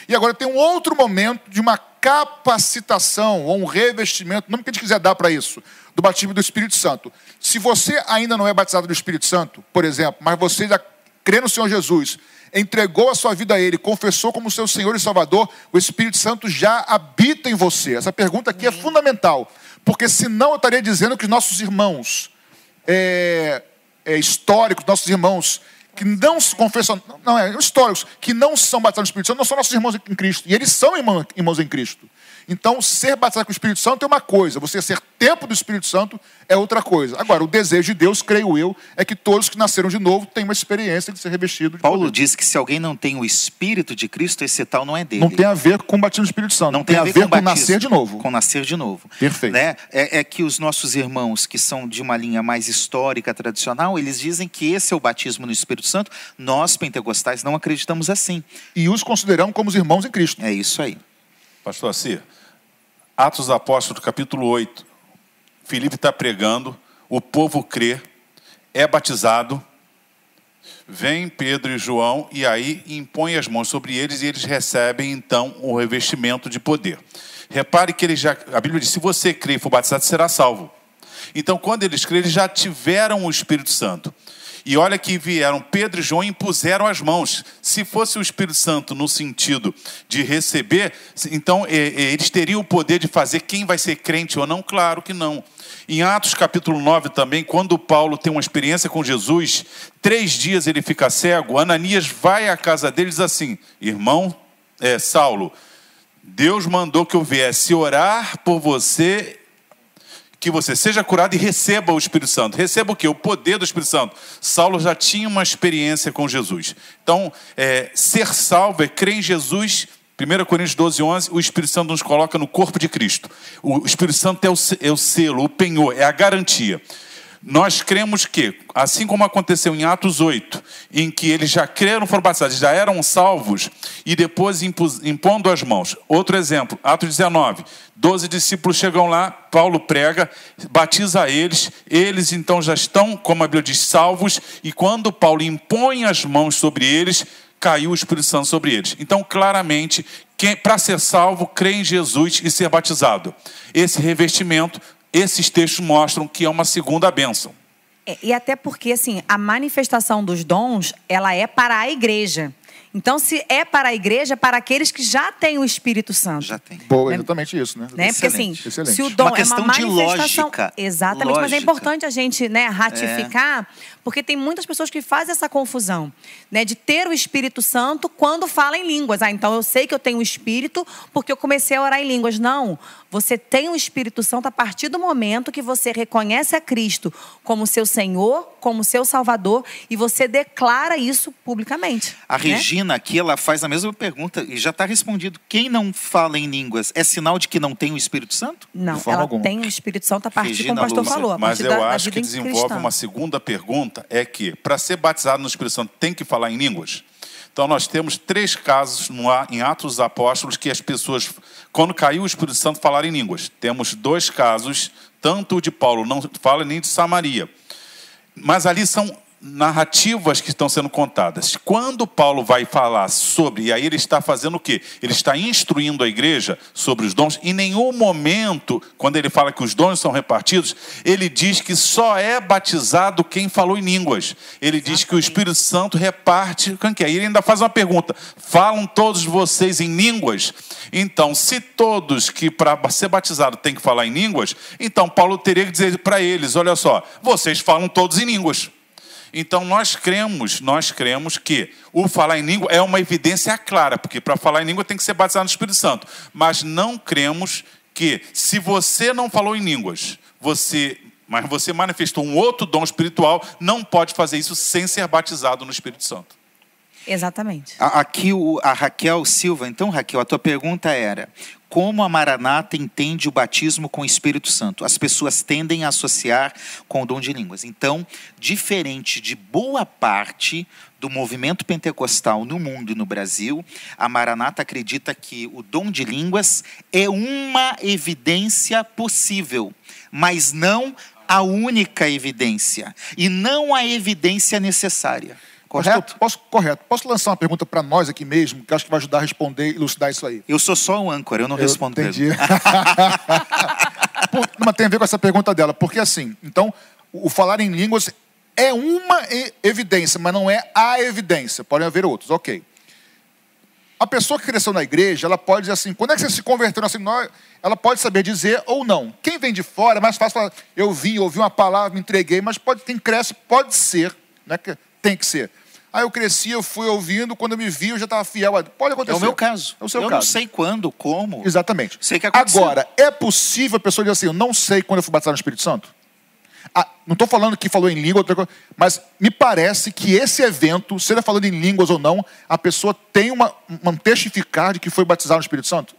E agora tem um outro momento de uma capacitação ou um revestimento, nome que a gente quiser dar para isso, do batismo do Espírito Santo. Se você ainda não é batizado do Espírito Santo, por exemplo, mas você já crê no Senhor Jesus, entregou a sua vida a Ele, confessou como seu Senhor e Salvador, o Espírito Santo já habita em você. Essa pergunta aqui é fundamental, porque senão eu estaria dizendo que os nossos irmãos é, é, históricos, nossos irmãos que não se confessam, não é, históricos, que não são batizados no Espírito Santo, não são nossos irmãos em Cristo. E eles são irmãos, irmãos em Cristo. Então, ser batizado com o Espírito Santo é uma coisa, você ser tempo do Espírito Santo é outra coisa. Agora, o desejo de Deus, creio eu, é que todos que nasceram de novo tenham uma experiência de ser revestido de Paulo poder. diz que se alguém não tem o Espírito de Cristo, esse tal não é dele. Não tem a ver com o batismo do Espírito Santo, Não tem, a ver, com, com, batismo, nascer de novo. Com nascer de novo. Perfeito. Né? É, é que os nossos irmãos, que são de uma linha mais histórica, tradicional, eles dizem que esse é o batismo no Espírito Santo. Nós, pentecostais, não acreditamos assim. E os consideramos como os irmãos em Cristo. É isso aí. Pastor Assi, Atos dos Apóstolos, capítulo 8. Filipe está pregando, o povo crê, é batizado, vem Pedro e João e aí impõe as mãos sobre eles e eles recebem então o revestimento de poder. Repare que ele já, a Bíblia diz: se você crê e for batizado, será salvo. Então, quando eles creem, eles já tiveram o Espírito Santo. E olha que vieram Pedro e João e impuseram as mãos. Se fosse o Espírito Santo no sentido de receber, então eles teriam o poder de fazer quem vai ser crente ou não? Claro que não. Em Atos capítulo 9 também, quando Paulo tem uma experiência com Jesus, três dias ele fica cego, Ananias vai à casa dele diz assim: Irmão é, Saulo, Deus mandou que eu viesse orar por você que você seja curado e receba o Espírito Santo. Receba o quê? O poder do Espírito Santo. Saulo já tinha uma experiência com Jesus. Então, é, ser salvo é crer em Jesus. 1 Coríntios 12, 11, o Espírito Santo nos coloca no corpo de Cristo. O Espírito Santo é o, é o selo, o penhor, é a garantia. Nós cremos que, assim como aconteceu em Atos 8, em que eles já creram, foram batizados, já eram salvos, e depois impondo as mãos. Outro exemplo, Atos 19, 12 discípulos chegam lá, Paulo prega, batiza eles, eles então já estão, como a Bíblia diz, salvos, e quando Paulo impõe as mãos sobre eles, caiu o Espírito Santo sobre eles. Então, claramente, para ser salvo, crê em Jesus e ser batizado. Esse revestimento esses textos mostram que é uma segunda bênção. É, e até porque, assim, a manifestação dos dons, ela é para a igreja. Então, se é para a igreja, é para aqueles que já têm o Espírito Santo. Já tem. Boa, exatamente isso, né? né? Porque assim, Excelente. se o dom uma questão é uma de manifestação, lógica. exatamente, lógica. mas é importante a gente, né, ratificar, é. Porque tem muitas pessoas que fazem essa confusão, né, de ter o Espírito Santo quando fala em línguas. Ah, então eu sei que eu tenho o Espírito porque eu comecei a orar em línguas. Não, você tem o Espírito Santo a partir do momento que você reconhece a Cristo como seu Senhor, como seu Salvador e você declara isso publicamente. A né? Regina aqui, ela faz a mesma pergunta e já está respondido. Quem não fala em línguas é sinal de que não tem o Espírito Santo? Não, ela alguma. tem o Espírito Santo a partir, Regina como o pastor falou, Mas eu da, acho que desenvolve cristã. uma segunda pergunta, é que para ser batizado no Espírito Santo tem que falar em línguas? Então nós temos três casos no, em Atos dos Apóstolos que as pessoas, quando caiu o Espírito Santo, falaram em línguas. Temos dois casos, tanto de Paulo não fala nem de Samaria. Mas ali são narrativas que estão sendo contadas. Quando Paulo vai falar sobre, e aí ele está fazendo o quê? Ele está instruindo a igreja sobre os dons. Em nenhum momento, quando ele fala que os dons são repartidos, ele diz que só é batizado quem falou em línguas. Ele diz que o Espírito Santo reparte quem quer. E ele ainda faz uma pergunta: falam todos vocês em línguas? Então, se todos que para ser batizado tem que falar em línguas, então Paulo teria que dizer para eles: olha só, vocês falam todos em línguas. Então nós cremos, nós cremos que o falar em língua é uma evidência clara, porque para falar em língua tem que ser batizado no Espírito Santo. Mas não cremos que se você não falou em línguas, você mas você manifestou um outro dom espiritual, não pode fazer isso sem ser batizado no Espírito Santo. Exatamente. Aqui a Raquel Silva, então Raquel, a tua pergunta era: como a Maranata entende o batismo com o Espírito Santo? As pessoas tendem a associar com o dom de línguas. Então, diferente de boa parte do movimento pentecostal no mundo e no Brasil, a Maranata acredita que o dom de línguas é uma evidência possível, mas não a única evidência e não a evidência necessária. Correto? Pastor, posso, correto. Posso lançar uma pergunta para nós aqui mesmo, que acho que vai ajudar a responder e elucidar isso aí? Eu sou só um âncora, eu não respondo entendi. (laughs) Por- Mas tem a ver com essa pergunta dela, porque assim, então, o o falar em línguas é uma evidência, mas não é a evidência. Podem haver outros, ok. A pessoa que cresceu na igreja, ela pode dizer assim, quando é que você se converteu assim, nós, ela pode saber dizer ou não. Quem vem de fora é mais fácil falar, eu vim, ouvi uma palavra, me entreguei, mas pode, quem cresce pode ser, né, que tem que ser. Aí eu cresci, eu fui ouvindo, quando eu me vi, eu já estava fiel Pode É acontecer. o meu caso. É o seu eu caso. não sei quando, como. Exatamente. Sei que aconteceu. Agora, é possível a pessoa dizer assim, eu não sei quando eu fui batizado no Espírito Santo? Ah, não estou falando que falou em língua, outra coisa, mas me parece que esse evento, seja falando em línguas ou não, a pessoa tem uma, um testificar de que foi batizado no Espírito Santo?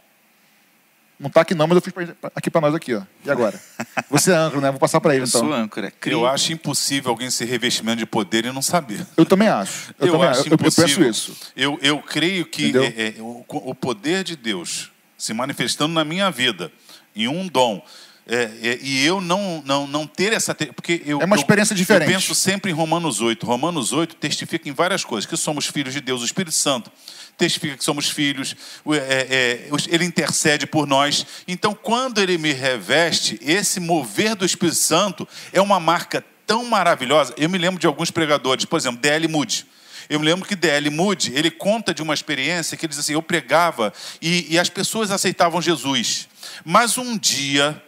Não está aqui não, mas eu fiz pra- aqui para nós aqui, ó. E agora? (laughs) Você é âncora, né? Vou passar para ele Eu então. sou âncora. Cri- Eu acho impossível alguém ser revestimento de poder e não saber. Eu também acho. Eu, também acho eu, eu penso impossível. isso. Eu, eu creio que é, é, o, o poder de Deus se manifestando na minha vida, em um dom, é, é, e eu não, não, não ter essa. Porque eu, É uma eu- experiência diferente. Eu penso sempre em Romanos 8. Romanos 8 testifica em várias coisas: que somos filhos de Deus, o Espírito Santo testifica que somos filhos, é, é, os- ele intercede por nós. Então, quando ele me reveste, esse mover do Espírito Santo é uma marca tão maravilhosa. Eu me lembro de alguns pregadores, por exemplo, D.L. Moody. Eu me lembro que D.L. Moody, ele conta de uma experiência que ele diz assim, eu pregava e, e as pessoas aceitavam Jesus. Mas um dia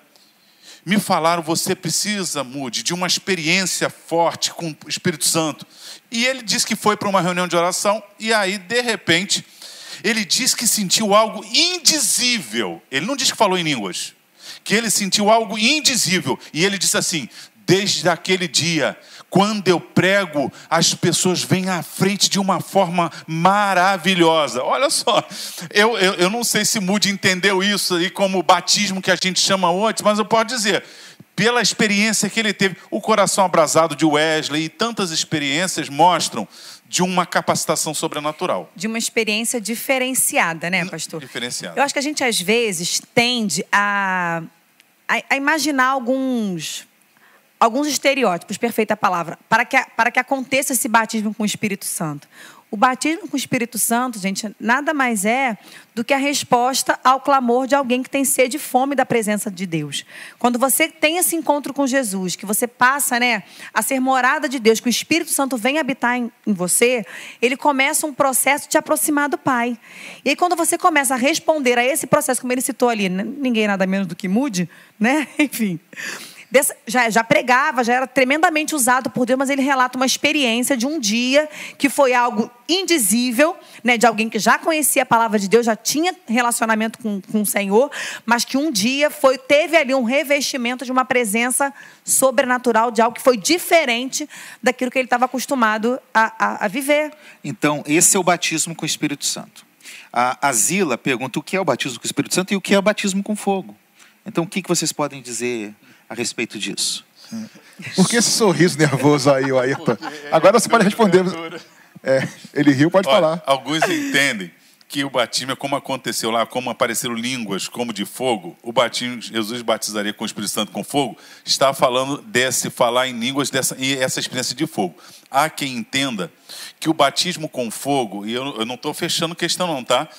me falaram, você precisa, Moody, de uma experiência forte com o Espírito Santo. E ele disse que foi para uma reunião de oração e aí, de repente, ele disse que sentiu algo indizível. Ele não disse que falou em línguas. Que ele sentiu algo indizível. E ele disse assim, desde aquele dia, quando eu prego, as pessoas vêm à frente de uma forma maravilhosa. Olha só, eu, eu, eu não sei se Moody entendeu isso aí como o batismo que a gente chama hoje, mas eu posso dizer, pela experiência que ele teve, o coração abrasado de Wesley e tantas experiências mostram de uma capacitação sobrenatural. De uma experiência diferenciada, né, pastor? Diferenciada. Eu acho que a gente, às vezes, tende a, a, a imaginar alguns, alguns estereótipos, perfeita palavra, para que, para que aconteça esse batismo com o Espírito Santo. O batismo com o Espírito Santo, gente, nada mais é do que a resposta ao clamor de alguém que tem sede e fome da presença de Deus. Quando você tem esse encontro com Jesus, que você passa né, a ser morada de Deus, que o Espírito Santo vem habitar em, em você, ele começa um processo de aproximar do Pai. E aí, quando você começa a responder a esse processo, como ele citou ali, ninguém nada menos do que mude, né? (laughs) Enfim. Dessa- já, já pregava, já era tremendamente usado por Deus, mas ele relata uma experiência de um dia que foi algo indizível, né, de alguém que já conhecia a palavra de Deus, já tinha relacionamento com, com o Senhor, mas que um dia foi teve ali um revestimento de uma presença sobrenatural, de algo que foi diferente daquilo que ele estava acostumado a, a- a viver. Então, esse é o batismo com o Espírito Santo. A, Zila pergunta o que é o batismo com o Espírito Santo e o que é o batismo com fogo. Então, o que, que vocês podem dizer a respeito disso? Por que esse sorriso nervoso aí, o Ayrton? Agora você pode responder. É, ele riu, pode Olha, falar. Alguns entendem que o batismo é como aconteceu lá, como apareceram línguas como de fogo. O batismo, Jesus batizaria com o Espírito Santo com fogo, está falando desse falar em línguas dessa, e essa experiência de fogo. Há quem entenda que o batismo com fogo, e eu, eu não estou fechando questão não, tá?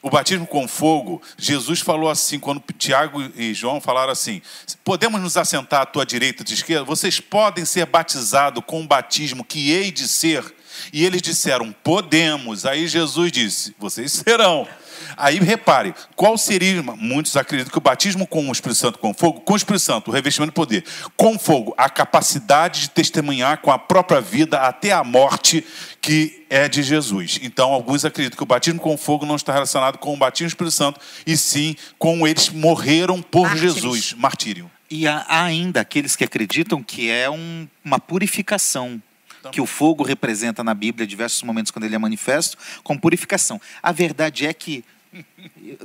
O batismo com fogo, Jesus falou assim, quando Tiago e João falaram assim: podemos nos assentar à tua direita e à tua esquerda? Vocês podem ser batizados com o batismo que hei de ser? E eles disseram: podemos. Aí Jesus disse: vocês serão. Aí repare, qual seria, muitos acreditam que o batismo com o Espírito Santo com fogo, com o Espírito Santo, o revestimento de poder, com fogo, a capacidade de testemunhar com a própria vida até a morte que é de Jesus. Então, alguns acreditam que o batismo com fogo não está relacionado com o batismo do Espírito Santo, e sim com eles morreram por Mártires. Jesus, martírio. E há ainda aqueles que acreditam que é um- uma purificação. Que o fogo representa na Bíblia, diversos momentos quando ele é manifesto, como purificação. A verdade é que,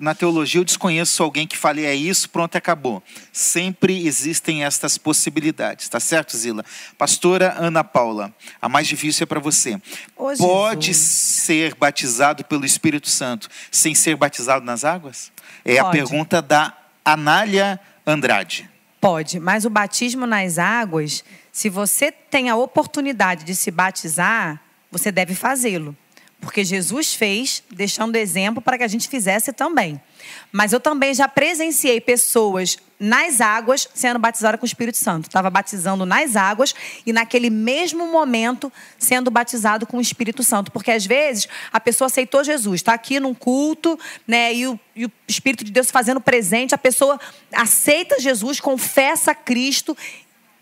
na teologia, eu desconheço alguém que fale é isso, pronto, acabou. Sempre existem estas possibilidades, tá certo, Zila? Pastora Ana Paula, a mais difícil é para você. Pode ser batizado pelo Espírito Santo sem ser batizado nas águas? É a Pode. pergunta da Anália Andrade. Pode, mas o batismo nas águas, se você tem a oportunidade de se batizar, você deve fazê-lo. Porque Jesus fez, deixando exemplo para que a gente fizesse também. Mas eu também já presenciei pessoas nas águas sendo batizadas com o Espírito Santo. Estava batizando nas águas e naquele mesmo momento sendo batizado com o Espírito Santo. Porque às vezes a pessoa aceitou Jesus, está aqui num culto, né? E o, e o Espírito de Deus fazendo presente, a pessoa aceita Jesus, confessa Cristo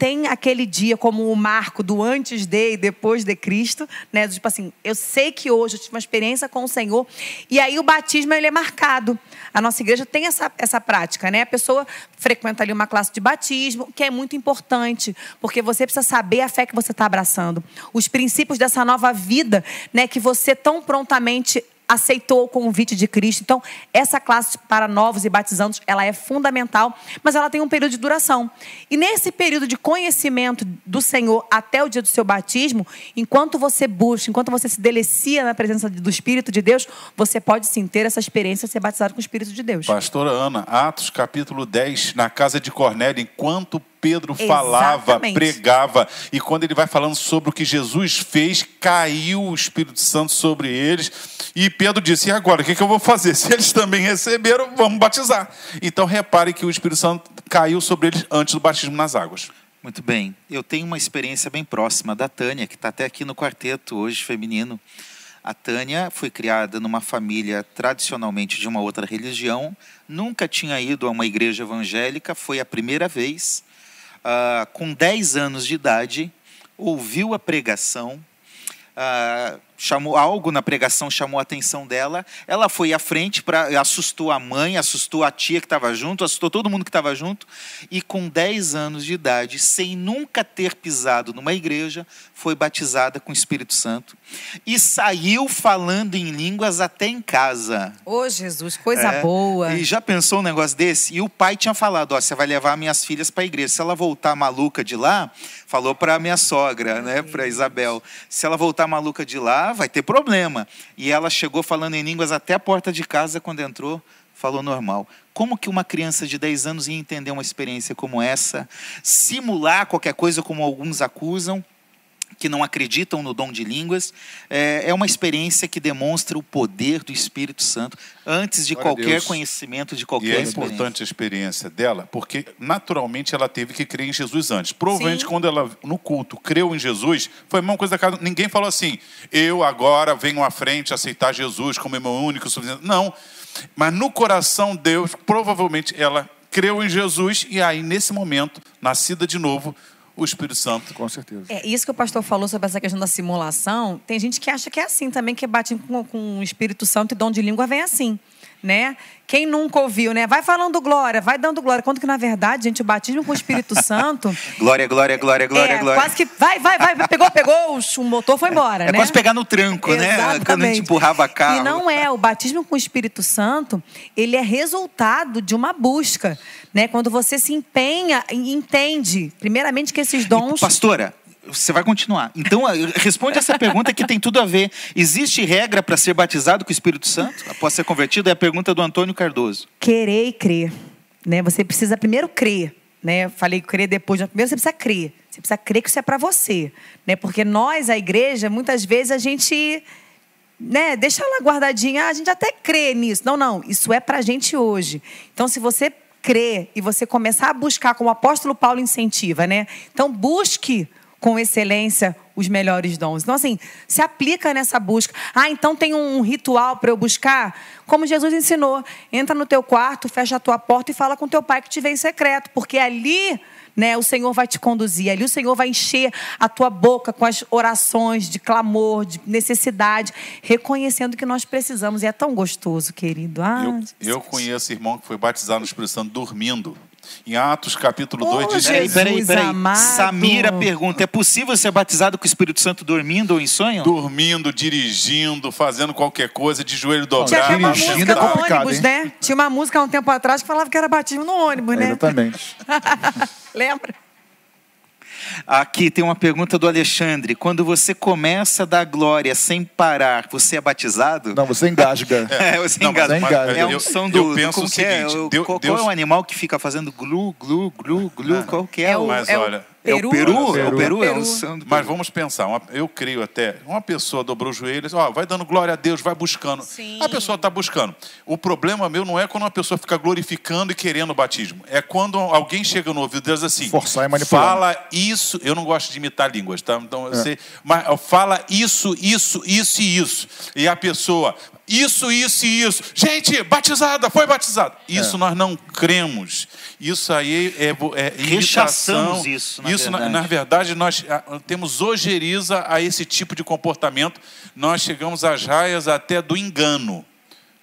tem aquele dia como o marco do antes de e depois de Cristo, né? Tipo assim, eu sei que hoje eu tive uma experiência com o Senhor. E aí o batismo ele é marcado. A nossa igreja tem essa, essa prática, né? A pessoa frequenta ali uma classe de batismo, que é muito importante, porque você precisa saber a fé que você está abraçando, os princípios dessa nova vida, né? Que você tão prontamente aceitou o convite de Cristo. Então, essa classe para novos e batizandos, ela é fundamental, mas ela tem um período de duração. E nesse período de conhecimento do Senhor até o dia do seu batismo, enquanto você busca, enquanto você se delicia na presença do Espírito de Deus, você pode sim ter essa experiência de ser batizado com o Espírito de Deus. Pastora Ana, Atos capítulo 10, na casa de Cornélio, enquanto Pedro falava, Exatamente. pregava, e quando ele vai falando sobre o que Jesus fez, caiu o Espírito Santo sobre eles. E Pedro disse: E agora, o que, que eu vou fazer? (laughs) Se eles também receberam, vamos batizar. Então repare que o Espírito Santo caiu sobre eles antes do batismo nas águas. Muito bem. Eu tenho uma experiência bem próxima da Tânia, que está até aqui no quarteto hoje, feminino. A Tânia foi criada numa família tradicionalmente de uma outra religião, nunca tinha ido a uma igreja evangélica, foi a primeira vez. Ah, com 10 anos de idade, ouviu a pregação, ah, chamou algo na pregação chamou a atenção dela. Ela foi à frente para assustou a mãe, assustou a tia que estava junto, assustou todo mundo que estava junto e com 10 anos de idade, sem nunca ter pisado numa igreja, foi batizada com o Espírito Santo e saiu falando em línguas até em casa. Ô, Jesus, coisa É, boa. E já pensou um negócio desse? E o pai tinha falado: ó, você vai levar minhas filhas para a igreja. Se ela voltar maluca de lá, falou para minha sogra, né, para Isabel. Se ela voltar maluca de lá, vai ter problema. E ela chegou falando em línguas até a porta de casa quando entrou. Falou normal. Como que uma criança de 10 anos ia entender uma experiência como essa? Simular qualquer coisa, como alguns acusam, que não acreditam no dom de línguas, é, é uma experiência que demonstra o poder do Espírito Santo antes de Glória qualquer Deus. conhecimento de E qualquer é experiência. importante a experiência dela, porque naturalmente ela teve que crer em Jesus antes. Provavelmente Sim. quando ela, no culto, creu em Jesus, foi a mesma coisa da casa. Ninguém falou assim, eu agora venho à frente aceitar Jesus como meu único suficiente. Não. Mas no coração Deus, provavelmente ela creu em Jesus e aí, nesse momento, nascida de novo, o Espírito Santo Com certeza. É, isso que o pastor falou sobre essa questão da simulação, tem gente que acha que é assim também, que bate com, com o Espírito Santo e dom de língua vem assim, né? Quem nunca ouviu, né? Vai falando glória, vai dando glória. Quando que, na verdade, gente, o batismo com o Espírito (laughs) Santo... Glória, glória, glória, glória, é, glória. quase que vai, vai, vai, pegou, pegou, o motor foi embora, É né? quase pegar no tranco, né? Quando a gente empurrava carro. E não é, o batismo com o Espírito Santo, ele é resultado de uma busca, né? Quando você se empenha e entende, primeiramente que esses dons Pastora, você vai continuar. Então, responde essa pergunta que tem tudo a ver. Existe regra para ser batizado com o Espírito Santo após ser convertido? É a pergunta do Antônio Cardoso. querer e crer, né? Você precisa primeiro crer, né? Falei crer depois, primeiro você precisa crer. Você precisa crer que isso é para você, né? Porque nós, a igreja, muitas vezes a gente, né, deixa ela guardadinha, a gente até crê nisso. Não, não, isso é para a gente hoje. Então, se você crer e você começar a buscar, como o apóstolo Paulo incentiva, né? Então, busque com excelência os melhores dons. Então, assim, se aplica nessa busca. Ah, então tem um ritual para eu buscar? Como Jesus ensinou. Entra no teu quarto, fecha a tua porta e fala com teu pai que te vê em secreto. Porque ali, né, o Senhor vai te conduzir. Ali o Senhor vai encher a tua boca com as orações de clamor, de necessidade, reconhecendo que nós precisamos. E é tão gostoso, querido. Ah, Eu, eu conheço irmão que foi batizado no Espírito Santo dormindo. Em Atos capítulo 2 Oh, diz Peraí, Jesus peraí, peraí. amado. Samira pergunta: é possível ser batizado com o Espírito Santo dormindo ou em sonho? dormindo, dirigindo, fazendo qualquer coisa, de joelho Tinha dobrado. até uma Dirigindo música é no complicado, ônibus, hein? né? Tinha uma música há um tempo atrás que falava que era batismo no ônibus, né? Exatamente. (laughs) Lembra? Aqui tem uma pergunta do Alexandre. Quando você começa a dar glória sem parar, você é batizado? Não, você engasga. (laughs) É, você Não, engasga. mas- mas É um eu- som eu do. penso como o que é? seguinte, O- Deus- qual, Deus- é o animal que fica fazendo glu, glu, glu, glu? Qual que é? É o, o, Mas é olha, o é o peru. peru? É o Peru. peru? É o Peru. som do Mas peru. vamos pensar, uma- eu creio até, uma pessoa dobrou os joelhos, ó, vai dando glória a Deus, vai buscando. Sim. A pessoa está buscando. O problema meu não é quando uma pessoa fica glorificando e querendo o batismo. É quando alguém chega no ouvido e diz assim: Forçar e manipular. Fala isso. Eu não gosto de imitar línguas, tá? Então eu sei. Mas fala isso, isso, isso e isso. E a pessoa. Isso, isso e isso. Gente, batizada, foi batizada. Isso é. nós não cremos. Isso aí é, é Rechaçamos isso, na isso, verdade. Na, na verdade, nós temos ojeriza a esse tipo de comportamento. Nós chegamos às raias até do engano.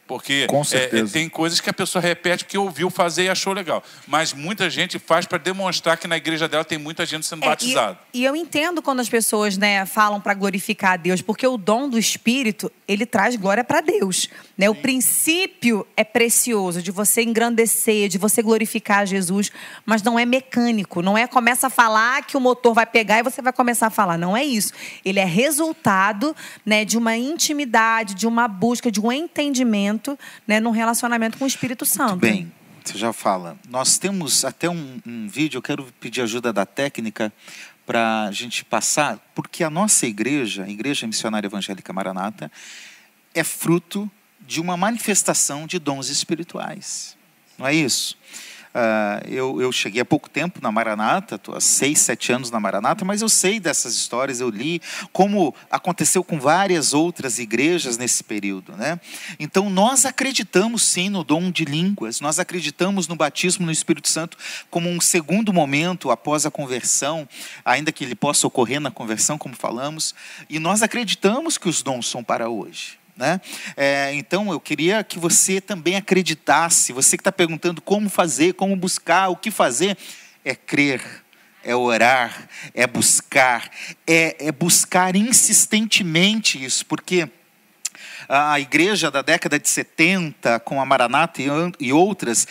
Porque é, é, tem coisas que a pessoa repete porque ouviu fazer e achou legal. Mas muita gente faz para demonstrar que na igreja dela tem muita gente sendo é, batizada. E, e, eu entendo quando as pessoas né, falam para glorificar a Deus, porque o dom do Espírito, ele traz glória para Deus. Né? O princípio é precioso de você engrandecer, de você glorificar Jesus, mas não é mecânico. Não é começa a falar que o motor vai pegar e você vai começar a falar. Não é isso. Ele é resultado né, de uma intimidade, de uma busca, de um entendimento relacionamento, né, num relacionamento com o Espírito Santo. Muito bem, você já fala. Nós temos até um, um vídeo, eu quero pedir ajuda da técnica para a gente passar, porque a nossa igreja, a Igreja Missionária Evangélica Maranata, é fruto de uma manifestação de dons espirituais. Não é isso? Uh, eu, eu, cheguei há pouco tempo na Maranata, estou há seis, sete anos na Maranata, mas eu sei dessas histórias, eu li como aconteceu com várias outras igrejas nesse período. Né? Então, nós acreditamos sim no dom de línguas, nós acreditamos no batismo no Espírito Santo como um segundo momento após a conversão, ainda que ele possa ocorrer na conversão, como falamos, e nós acreditamos que os dons são para hoje. Né? É, então eu queria que você também acreditasse, você que está perguntando como fazer, como buscar, o que fazer, é crer, é orar, é buscar, é, é buscar insistentemente isso, porque a igreja da década de 70, com a Maranata e outras,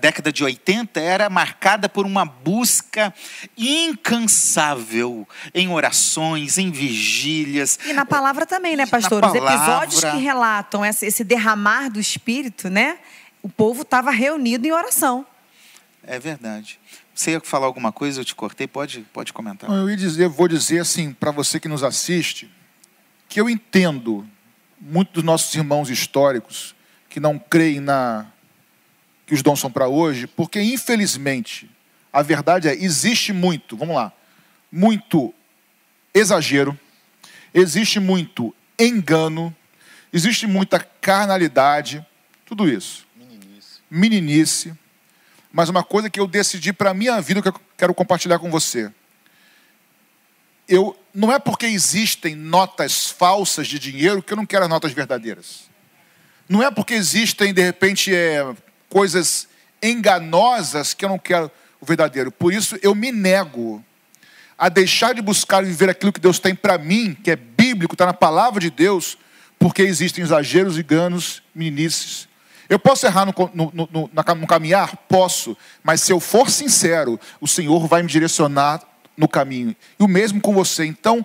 década de 80, era marcada por uma busca incansável em orações, em vigílias. E na palavra também, né, pastor? Os episódios que relatam esse derramar do Espírito, né? O povo estava reunido em oração. É verdade. Você ia falar alguma coisa, eu te cortei, pode, pode comentar. Eu ia dizer, vou dizer assim, para você que nos assiste, que eu entendo muitos dos nossos irmãos históricos que não creem na que os dons são para hoje, porque infelizmente a verdade é existe muito, vamos lá, muito exagero, existe muito engano, existe muita carnalidade, tudo isso. Meninice. Meninice. Mas uma coisa que eu decidi para a minha vida que eu quero compartilhar com você eu não é porque existem notas falsas de dinheiro que eu não quero as notas verdadeiras. Não é porque existem, de repente, é, coisas enganosas que eu não quero o verdadeiro. Por isso, eu me nego a deixar de buscar e viver aquilo que Deus tem para mim, que é bíblico, está na palavra de Deus, porque existem exageros, enganos, meninices. Eu posso errar no, no, no, no caminhar? Posso, mas se eu for sincero, o Senhor vai me direcionar no caminho. E o mesmo com você. Então,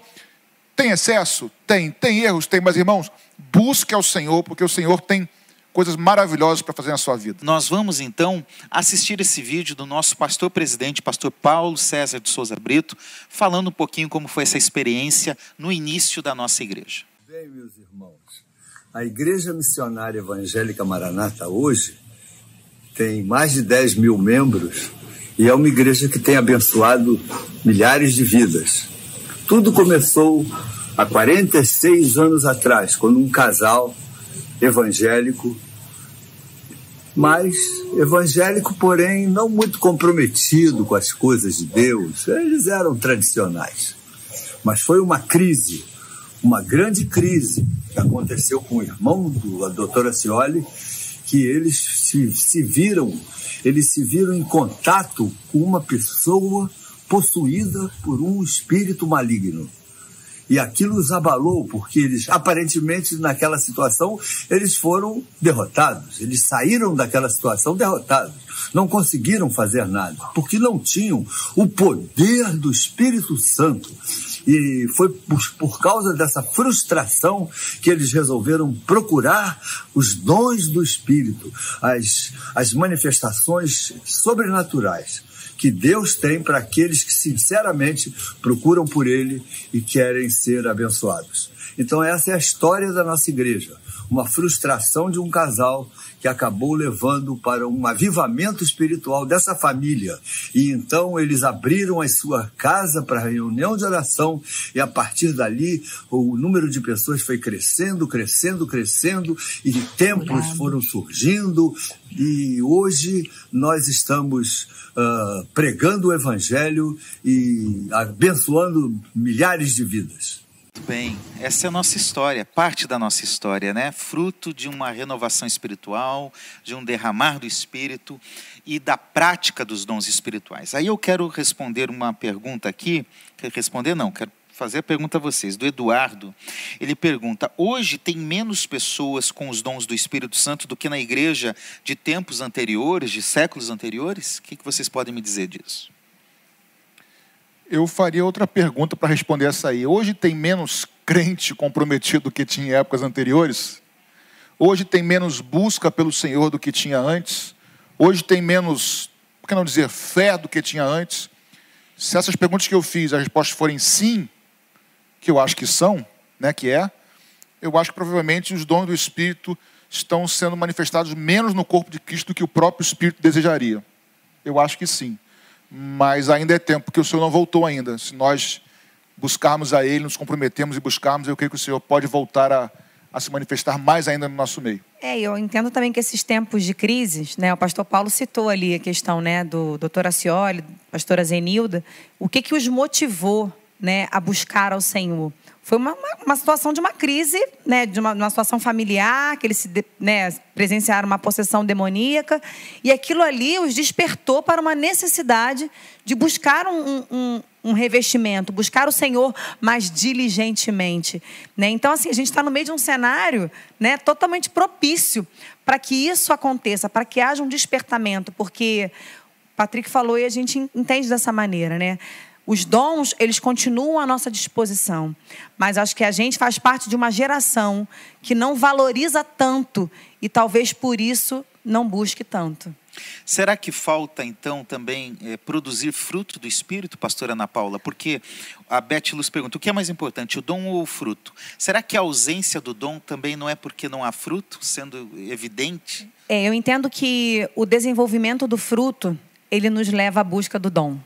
tem excesso? Tem. Tem erros? Tem. Mas, irmãos, busque ao Senhor, porque o Senhor tem coisas maravilhosas para fazer na sua vida. Nós vamos então assistir esse vídeo do nosso pastor presidente, pastor Paulo César de Souza Brito, falando um pouquinho como foi essa experiência no início da nossa igreja. Bem, meus irmãos, a Igreja Missionária Evangélica Maranata hoje tem mais de 10 mil membros e é uma igreja que tem abençoado milhares de vidas. Tudo começou há 46 anos atrás, quando um casal evangélico, mas evangélico, porém não muito comprometido com as coisas de Deus, eles eram tradicionais. Mas foi uma crise, uma grande crise que aconteceu com o irmão da doutora Cioli, que eles se, se viram eles se viram em contato com uma pessoa possuída por um espírito maligno. E aquilo os abalou, porque eles, aparentemente, naquela situação, eles foram derrotados. Eles saíram daquela situação derrotados. Não conseguiram fazer nada, porque não tinham o poder do Espírito Santo. E foi por, por causa dessa frustração que eles resolveram procurar os dons do Espírito, as, as manifestações sobrenaturais que Deus tem para aqueles que sinceramente procuram por Ele e querem ser abençoados. Então, essa é a história da nossa igreja. Uma frustração de um casal que acabou levando para um avivamento espiritual dessa família. E então eles abriram a sua casa para reunião de oração e a partir dali o número de pessoas foi crescendo, crescendo, crescendo e templos foram surgindo e hoje nós estamos uh, pregando o evangelho e abençoando milhares de vidas. Muito bem, essa é a nossa história, parte da nossa história, né? Fruto de uma renovação espiritual, de um derramar do espírito e da prática dos dons espirituais. Aí eu quero responder uma pergunta aqui, quer responder não, quero fazer a pergunta a vocês, do Eduardo. Ele pergunta: hoje tem menos pessoas com os dons do Espírito Santo do que na igreja de tempos anteriores, de séculos anteriores? O que vocês podem me dizer disso? Eu faria outra pergunta para responder essa aí. Hoje tem menos crente comprometido do que tinha em épocas anteriores? Hoje tem menos busca pelo Senhor do que tinha antes? Hoje tem menos, por que não dizer, fé do que tinha antes? Se essas perguntas que eu fiz, as respostas forem sim, que eu acho que são, né, que é, eu acho que provavelmente os dons do Espírito estão sendo manifestados menos no corpo de Cristo do que o próprio Espírito desejaria. Eu acho que sim mas ainda é tempo, porque o Senhor não voltou ainda. Se nós buscarmos a Ele, nos comprometemos e buscarmos, eu creio que o Senhor pode voltar a, a se manifestar mais ainda no nosso meio. É, eu entendo também que esses tempos de crises, né, o pastor Paulo citou ali a questão né, do doutor Acioli, pastora Zenilda, o que, que os motivou né, a buscar ao Senhor? Foi uma, uma, uma, situação de uma crise, né, de uma, uma situação familiar, que eles né, presenciaram uma possessão demoníaca, e aquilo ali os despertou para uma necessidade de buscar um, um, um revestimento, buscar o Senhor mais diligentemente. Né? Então, assim, a gente está no meio de um cenário né, totalmente propício para que isso aconteça, para que haja um despertamento, porque Patrick falou e a gente entende dessa maneira, né? Os dons, eles continuam à nossa disposição. Mas acho que a gente faz parte de uma geração que não valoriza tanto e talvez por isso não busque tanto. Será que falta, então, também é, produzir fruto do Espírito, pastora Ana Paula? Porque a Beth Luz pergunta: o que é mais importante, o dom ou o fruto? Será que a ausência do dom também não é porque não há fruto, sendo evidente? É, eu entendo que o desenvolvimento do fruto ele nos leva à busca do dom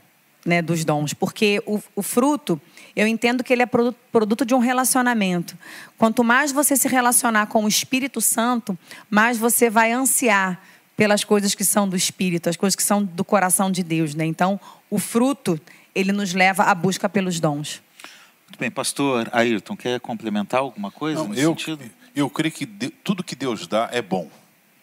né, dos dons, porque o, o, fruto, eu entendo que ele é produto, produto de um relacionamento. Quanto mais você se relacionar com o Espírito Santo, mais você vai ansiar pelas coisas que são do Espírito, as coisas que são do coração de Deus. Né? Então, o fruto, ele nos leva à busca pelos dons. Muito bem, pastor Ayrton, quer complementar alguma coisa Não, nesse eu, sentido? Eu creio que de, tudo que Deus dá é bom.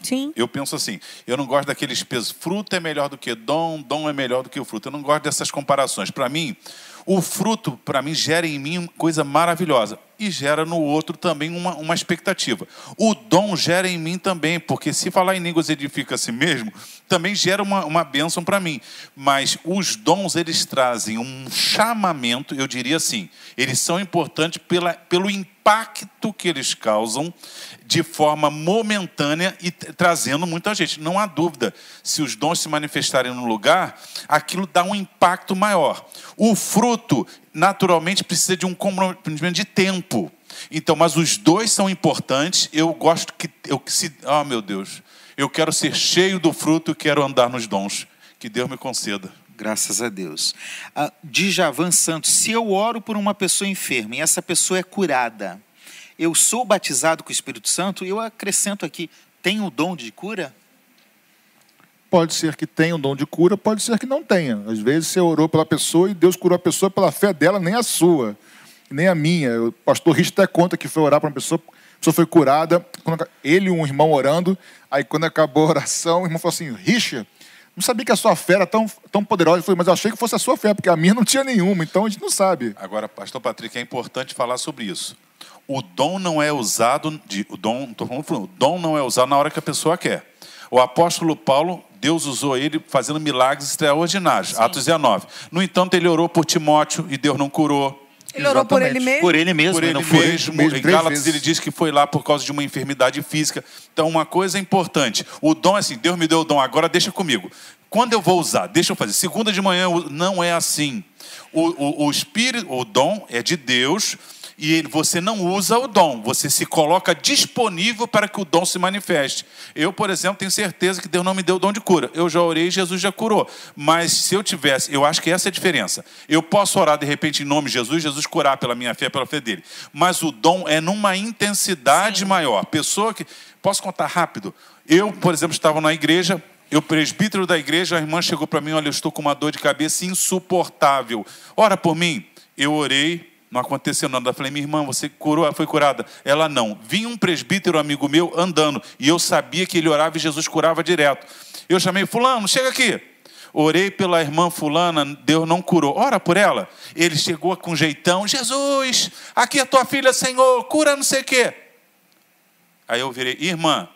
Sim. Eu penso assim, eu não gosto daqueles pesos, fruto é melhor do que dom, dom é melhor do que o fruto. Eu não gosto dessas comparações. Para mim, o fruto, para mim, gera em mim coisa maravilhosa e gera no outro também uma, uma expectativa. O dom gera em mim também, porque se falar em línguas edifica a si mesmo, também gera uma, uma bênção para mim. Mas os dons, eles trazem um chamamento, eu diria assim, eles são importantes pela, pelo impacto que eles causam de forma momentânea e trazendo muita gente. Não há dúvida, se os dons se manifestarem no lugar, aquilo dá um impacto maior. O fruto, naturalmente, precisa de um comprometimento de tempo. Então, mas os dois são importantes. Eu gosto que eu se, oh meu Deus, eu quero ser cheio do fruto e quero andar nos dons. Que Deus me conceda. Graças a Deus. Ah, Djavan Santos, se eu oro por uma pessoa enferma e essa pessoa é curada, eu sou batizado com o Espírito Santo, eu acrescento aqui, tem o dom de cura? Pode ser que tenha o dom de cura, pode ser que não tenha. Às vezes você orou pela pessoa e Deus curou a pessoa pela fé dela, nem a sua, nem a minha. O pastor Rich até conta que foi orar para uma pessoa, a pessoa foi curada, ele e um irmão orando, aí quando acabou a oração, o irmão falou assim, Richa, não sabia que a sua fé era tão, tão poderosa. Eu falei, mas eu achei que fosse a sua fé, porque a minha (laughs) não tinha nenhuma, então a gente não sabe. Agora, pastor Patrick, é importante falar sobre isso o dom não é usado, de, o dom, tô falando, o dom não é usado na hora que a pessoa quer. O apóstolo Paulo, Deus usou ele fazendo milagres extraordinários, Sim. Atos 19. No entanto, ele orou por Timóteo e Deus não curou. Ele orou por ele mesmo? Por ele mesmo. Por ele, mesmo. mesmo. Em Gálatas ele diz que foi lá por causa de uma enfermidade física. Então, uma coisa importante. O dom é assim, Deus me deu o dom, agora deixa comigo. Quando eu vou usar? Deixa eu fazer. Segunda de manhã não é assim. O, o, o espírito, o dom é de Deus e ele, você não usa o dom, você se coloca disponível para que o dom se manifeste. Eu, por exemplo, tenho certeza que Deus não me deu o dom de cura. Eu já orei e Jesus já curou. Mas se eu tivesse, eu acho que essa é a diferença. Eu posso orar de repente em nome de Jesus, Jesus curar pela minha fé, pela fé dele. Mas o dom é numa intensidade Sim. maior. Pessoa que. Posso contar rápido? Eu, por exemplo, estava na igreja, eu, presbítero da igreja, a irmã chegou para mim: Olha, eu estou com uma dor de cabeça insuportável. Ora por mim. Eu orei, não aconteceu nada. Eu falei, minha irmã, você curou, foi curada? Ela não. Vinha um presbítero amigo meu andando, e eu sabia que ele orava e Jesus curava direto. Eu chamei, Fulano, chega aqui. Orei pela irmã Fulana, Deus não curou. Ora por ela. Ele chegou com jeitão: Jesus, aqui é tua filha, Senhor, cura não sei o quê. Aí eu virei, irmã,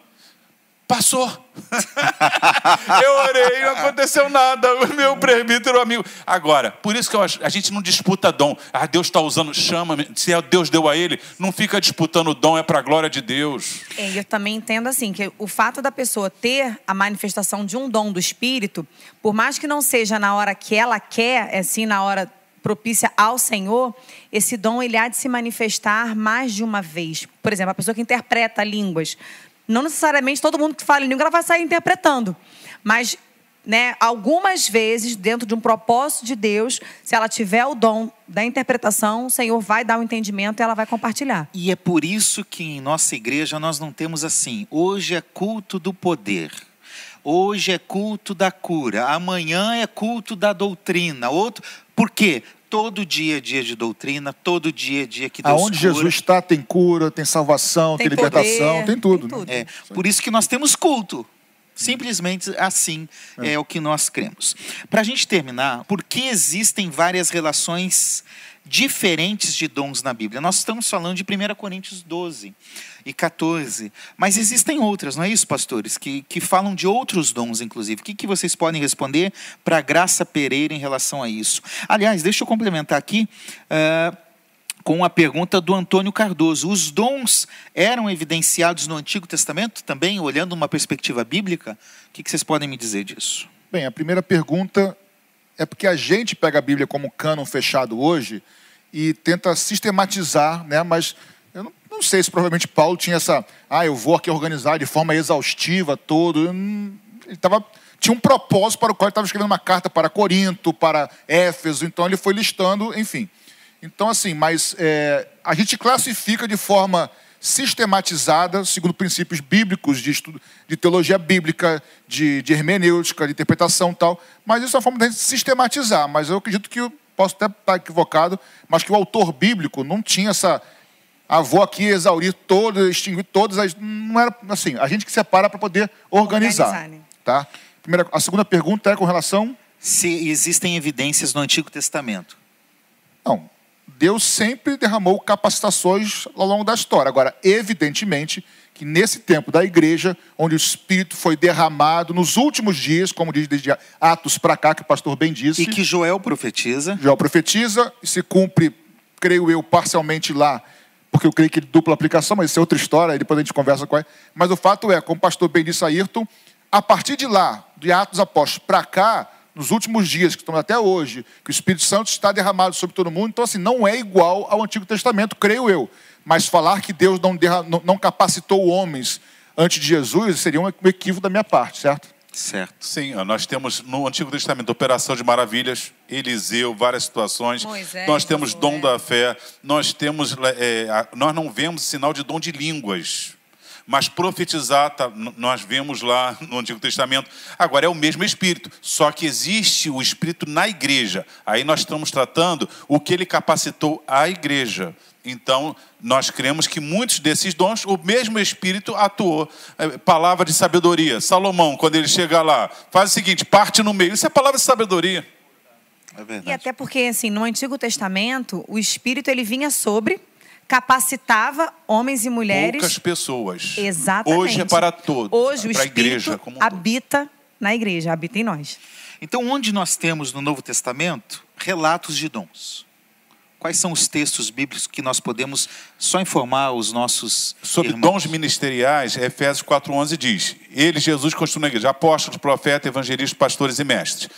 Passou. (laughs) eu orei, não aconteceu nada. O meu presbítero amigo. Agora, por isso que eu, a gente não disputa dom. Ah, Deus está usando, chama. Se é Deus deu a ele, não fica disputando dom, é para a glória de Deus. É, eu também entendo assim, que o fato da pessoa ter a manifestação de um dom do Espírito, por mais que não seja na hora que ela quer, assim, na hora propícia ao Senhor, esse dom ele há de se manifestar mais de uma vez. Por exemplo, a pessoa que interpreta línguas. Não necessariamente todo mundo que fala em língua vai sair interpretando, mas né, algumas vezes, dentro de um propósito de Deus, se ela tiver o dom da interpretação, o Senhor vai dar o um entendimento e ela vai compartilhar. E é por isso que em nossa igreja nós não temos assim: hoje é culto do poder. Hoje é culto da cura, amanhã é culto da doutrina. Outro, por quê? Todo dia é dia de doutrina, todo dia é dia que Deus Aonde cura. Jesus está tem cura, tem salvação, tem, tem libertação, poder, tem tudo. Tem tudo. É, por isso que nós temos culto. Simplesmente assim é, é o que nós cremos. Para a gente terminar, por que existem várias relações diferentes de dons na Bíblia? Nós estamos falando de 1 Coríntios 12 e 14. Mas existem outras, não é isso, pastores? Que, que falam de outros dons, inclusive. O que, que vocês podem responder para Graça Pereira em relação a isso? Aliás, deixa eu complementar aqui. Uh, com a pergunta do Antônio Cardoso. Os dons eram evidenciados no Antigo Testamento também, olhando uma perspectiva bíblica? O que vocês podem me dizer disso? Bem, a primeira pergunta é porque a gente pega a Bíblia como cânon fechado hoje e tenta sistematizar, né? mas eu não, não sei se provavelmente Paulo tinha essa, ah, eu vou aqui organizar de forma exaustiva todo. Ele tava, tinha um propósito para o qual ele estava escrevendo uma carta para Corinto, para Éfeso, então ele foi listando, enfim. Então, assim, mas é, a gente classifica de forma sistematizada, segundo princípios bíblicos de estudo, de teologia bíblica, de, de hermenêutica, de interpretação e tal. Mas isso é uma forma de sistematizar. Mas eu acredito que eu posso até estar equivocado, mas que o autor bíblico não tinha essa ah, vou aqui exaurir todas, extinguir todas as. Não era assim, a gente que separa para poder organizar. organizar né? tá? Primeira, a segunda pergunta é com relação. Se existem evidências no Antigo Testamento. Não. Deus sempre derramou capacitações ao longo da história. Agora, evidentemente, que nesse tempo da igreja, onde o Espírito foi derramado nos últimos dias, como diz desde Atos para cá, que o pastor bem disse. E que Joel profetiza. Joel profetiza e se cumpre, creio eu, parcialmente lá porque eu creio que dupla aplicação, mas isso é outra história, depois a gente conversa com ele. Mas o fato é, como o pastor bem disse Ayrton, a partir de lá, de Atos Apóstolos para cá, nos últimos dias, que estamos até hoje, que o Espírito Santo está derramado sobre todo mundo, então assim, não é igual ao Antigo Testamento, creio eu. Mas falar que Deus não, não capacitou homens antes de Jesus seria um equívoco da minha parte, certo? Certo. Sim, nós temos no Antigo Testamento operação de maravilhas, Eliseu, várias situações. Moisés, nós temos dom da fé, nós temos, é, nós não vemos sinal de dom de línguas, mas profetizar tá, nós vemos lá no Antigo Testamento. Agora é o mesmo Espírito, só que existe o Espírito na igreja. Aí nós estamos tratando o que ele capacitou a igreja. Então, nós cremos que muitos desses dons, o mesmo Espírito atuou. É, palavra de sabedoria. Salomão, quando ele chega lá, faz o seguinte: parte no meio. Isso é palavra de sabedoria. É verdade. E até porque, assim, no Antigo Testamento, o Espírito ele vinha sobre, capacitava homens e mulheres. Poucas pessoas. Exatamente. Hoje é para todos. Hoje o Espírito igreja como um habita na igreja, habita em nós. Então, onde nós temos no Novo Testamento relatos de dons? Quais são os textos bíblicos que nós podemos só informar os nossos Sobre irmãos? dons ministeriais, Efésios 4.11 diz, Ele, Jesus, construiu a igreja, apóstolos, profetas, evangelistas, pastores e mestres.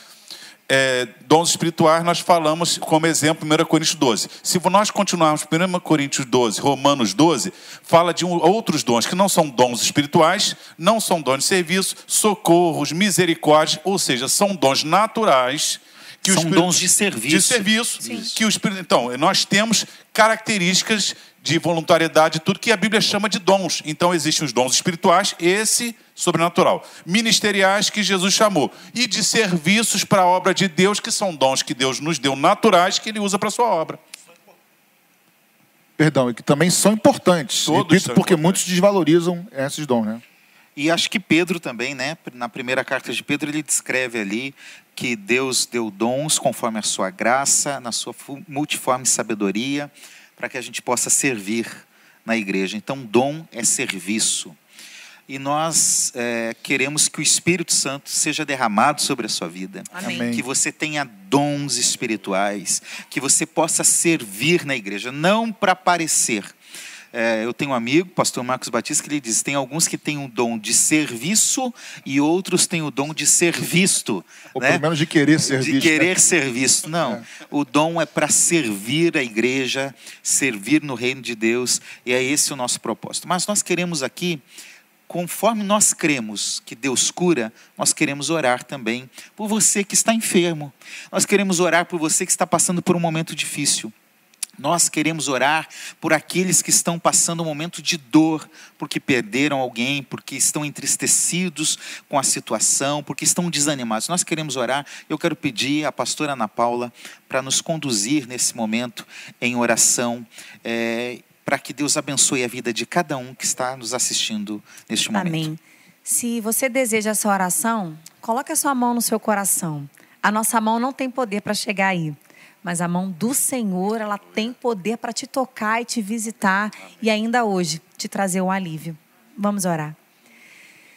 É, dons espirituais, nós falamos como exemplo 1 Coríntios 12. Se nós continuarmos 1 Coríntios 12, Romanos 12, fala de um, outros dons que não são dons espirituais, não são dons de serviço, socorros, misericórdia, ou seja, são dons naturais. Que são Espírito, dons de serviço. De serviço. Que o Espírito, então, nós temos características de voluntariedade, tudo que a Bíblia chama de dons. Então, existem os dons espirituais, esse sobrenatural. Ministeriais, que Jesus chamou. E de serviços para a obra de Deus, que são dons que Deus nos deu naturais, que Ele usa para a sua obra. Perdão, e que também são importantes. Todos Repito, são porque importantes. muitos desvalorizam esses dons, né? E acho que Pedro também, né? Na primeira carta de Pedro, ele descreve ali que Deus deu dons conforme a sua graça, na sua multiforme sabedoria para que a gente possa servir na igreja. Então, dom é serviço. E nós é, queremos que o Espírito Santo seja derramado sobre a sua vida. Amém. Que você tenha dons espirituais. Que você possa servir na igreja. Não para parecer, é, eu tenho um amigo, pastor Marcos Batista, que ele diz: tem alguns que têm o dom de serviço e outros têm o dom de ser visto. Ou né? pelo menos de querer ser de visto. De querer né? ser visto. Não. É. O dom é para servir a igreja, servir no reino de Deus, e é esse o nosso propósito. Mas nós queremos aqui conforme nós cremos que Deus cura, nós queremos orar também por você que está enfermo. Nós queremos orar por você que está passando por um momento difícil. Nós queremos orar por aqueles que estão passando um momento de dor, porque perderam alguém, porque estão entristecidos com a situação, porque estão desanimados. Nós queremos orar. Eu quero pedir à pastora Ana Paula para nos conduzir nesse momento em oração, é, para que Deus abençoe a vida de cada um que está nos assistindo neste momento. Amém. Se você deseja essa oração, coloque a sua mão no seu coração. A nossa mão não tem poder para chegar aí mas a mão do Senhor, ela tem poder para te tocar e te visitar e ainda hoje te trazer um alívio. Vamos orar.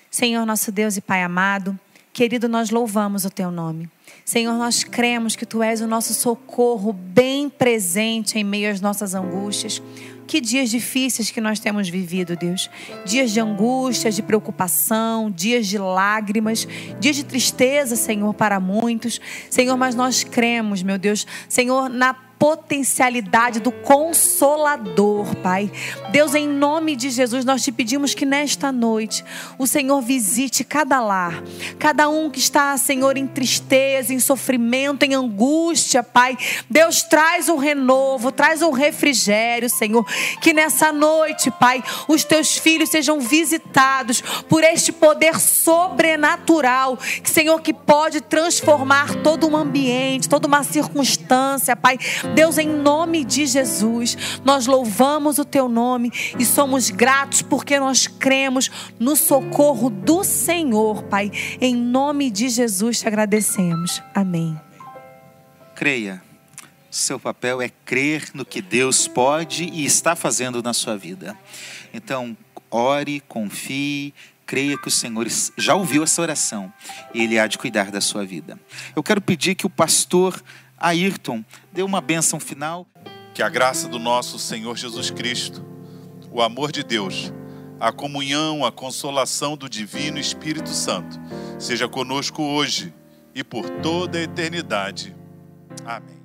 Senhor, nosso Deus e Pai amado, querido, nós louvamos o teu nome. Senhor, nós cremos que tu és o nosso socorro bem presente em meio às nossas angústias. Que dias difíceis que nós temos vivido, Deus. Dias de angústia, de preocupação, dias de lágrimas, dias de tristeza, Senhor, para muitos. Senhor, mas nós cremos, meu Deus, Senhor, na potencialidade do consolador, Pai. Deus, em nome de Jesus, nós te pedimos que nesta noite o Senhor visite cada lar, cada um que está, Senhor, em tristeza, em sofrimento, em angústia, Pai. Deus, traz o renovo, traz o refrigério, Senhor. Que nessa noite, Pai, os teus filhos sejam visitados por este poder sobrenatural, Senhor, que pode transformar todo um ambiente, toda uma circunstância, Pai Deus, em nome de Jesus, nós louvamos o teu nome e somos gratos porque nós cremos no socorro do Senhor, Pai. Em nome de Jesus te agradecemos. Amém. Creia. Seu papel é crer no que Deus pode e está fazendo na sua vida. Então, ore, confie, creia que o Senhor já ouviu essa oração e Ele há de cuidar da sua vida. Eu quero pedir que o pastor Ayrton dê uma bênção final. Que a graça do nosso Senhor Jesus Cristo, o amor de Deus, a comunhão, a consolação do Divino Espírito Santo seja conosco hoje e por toda a eternidade. Amém.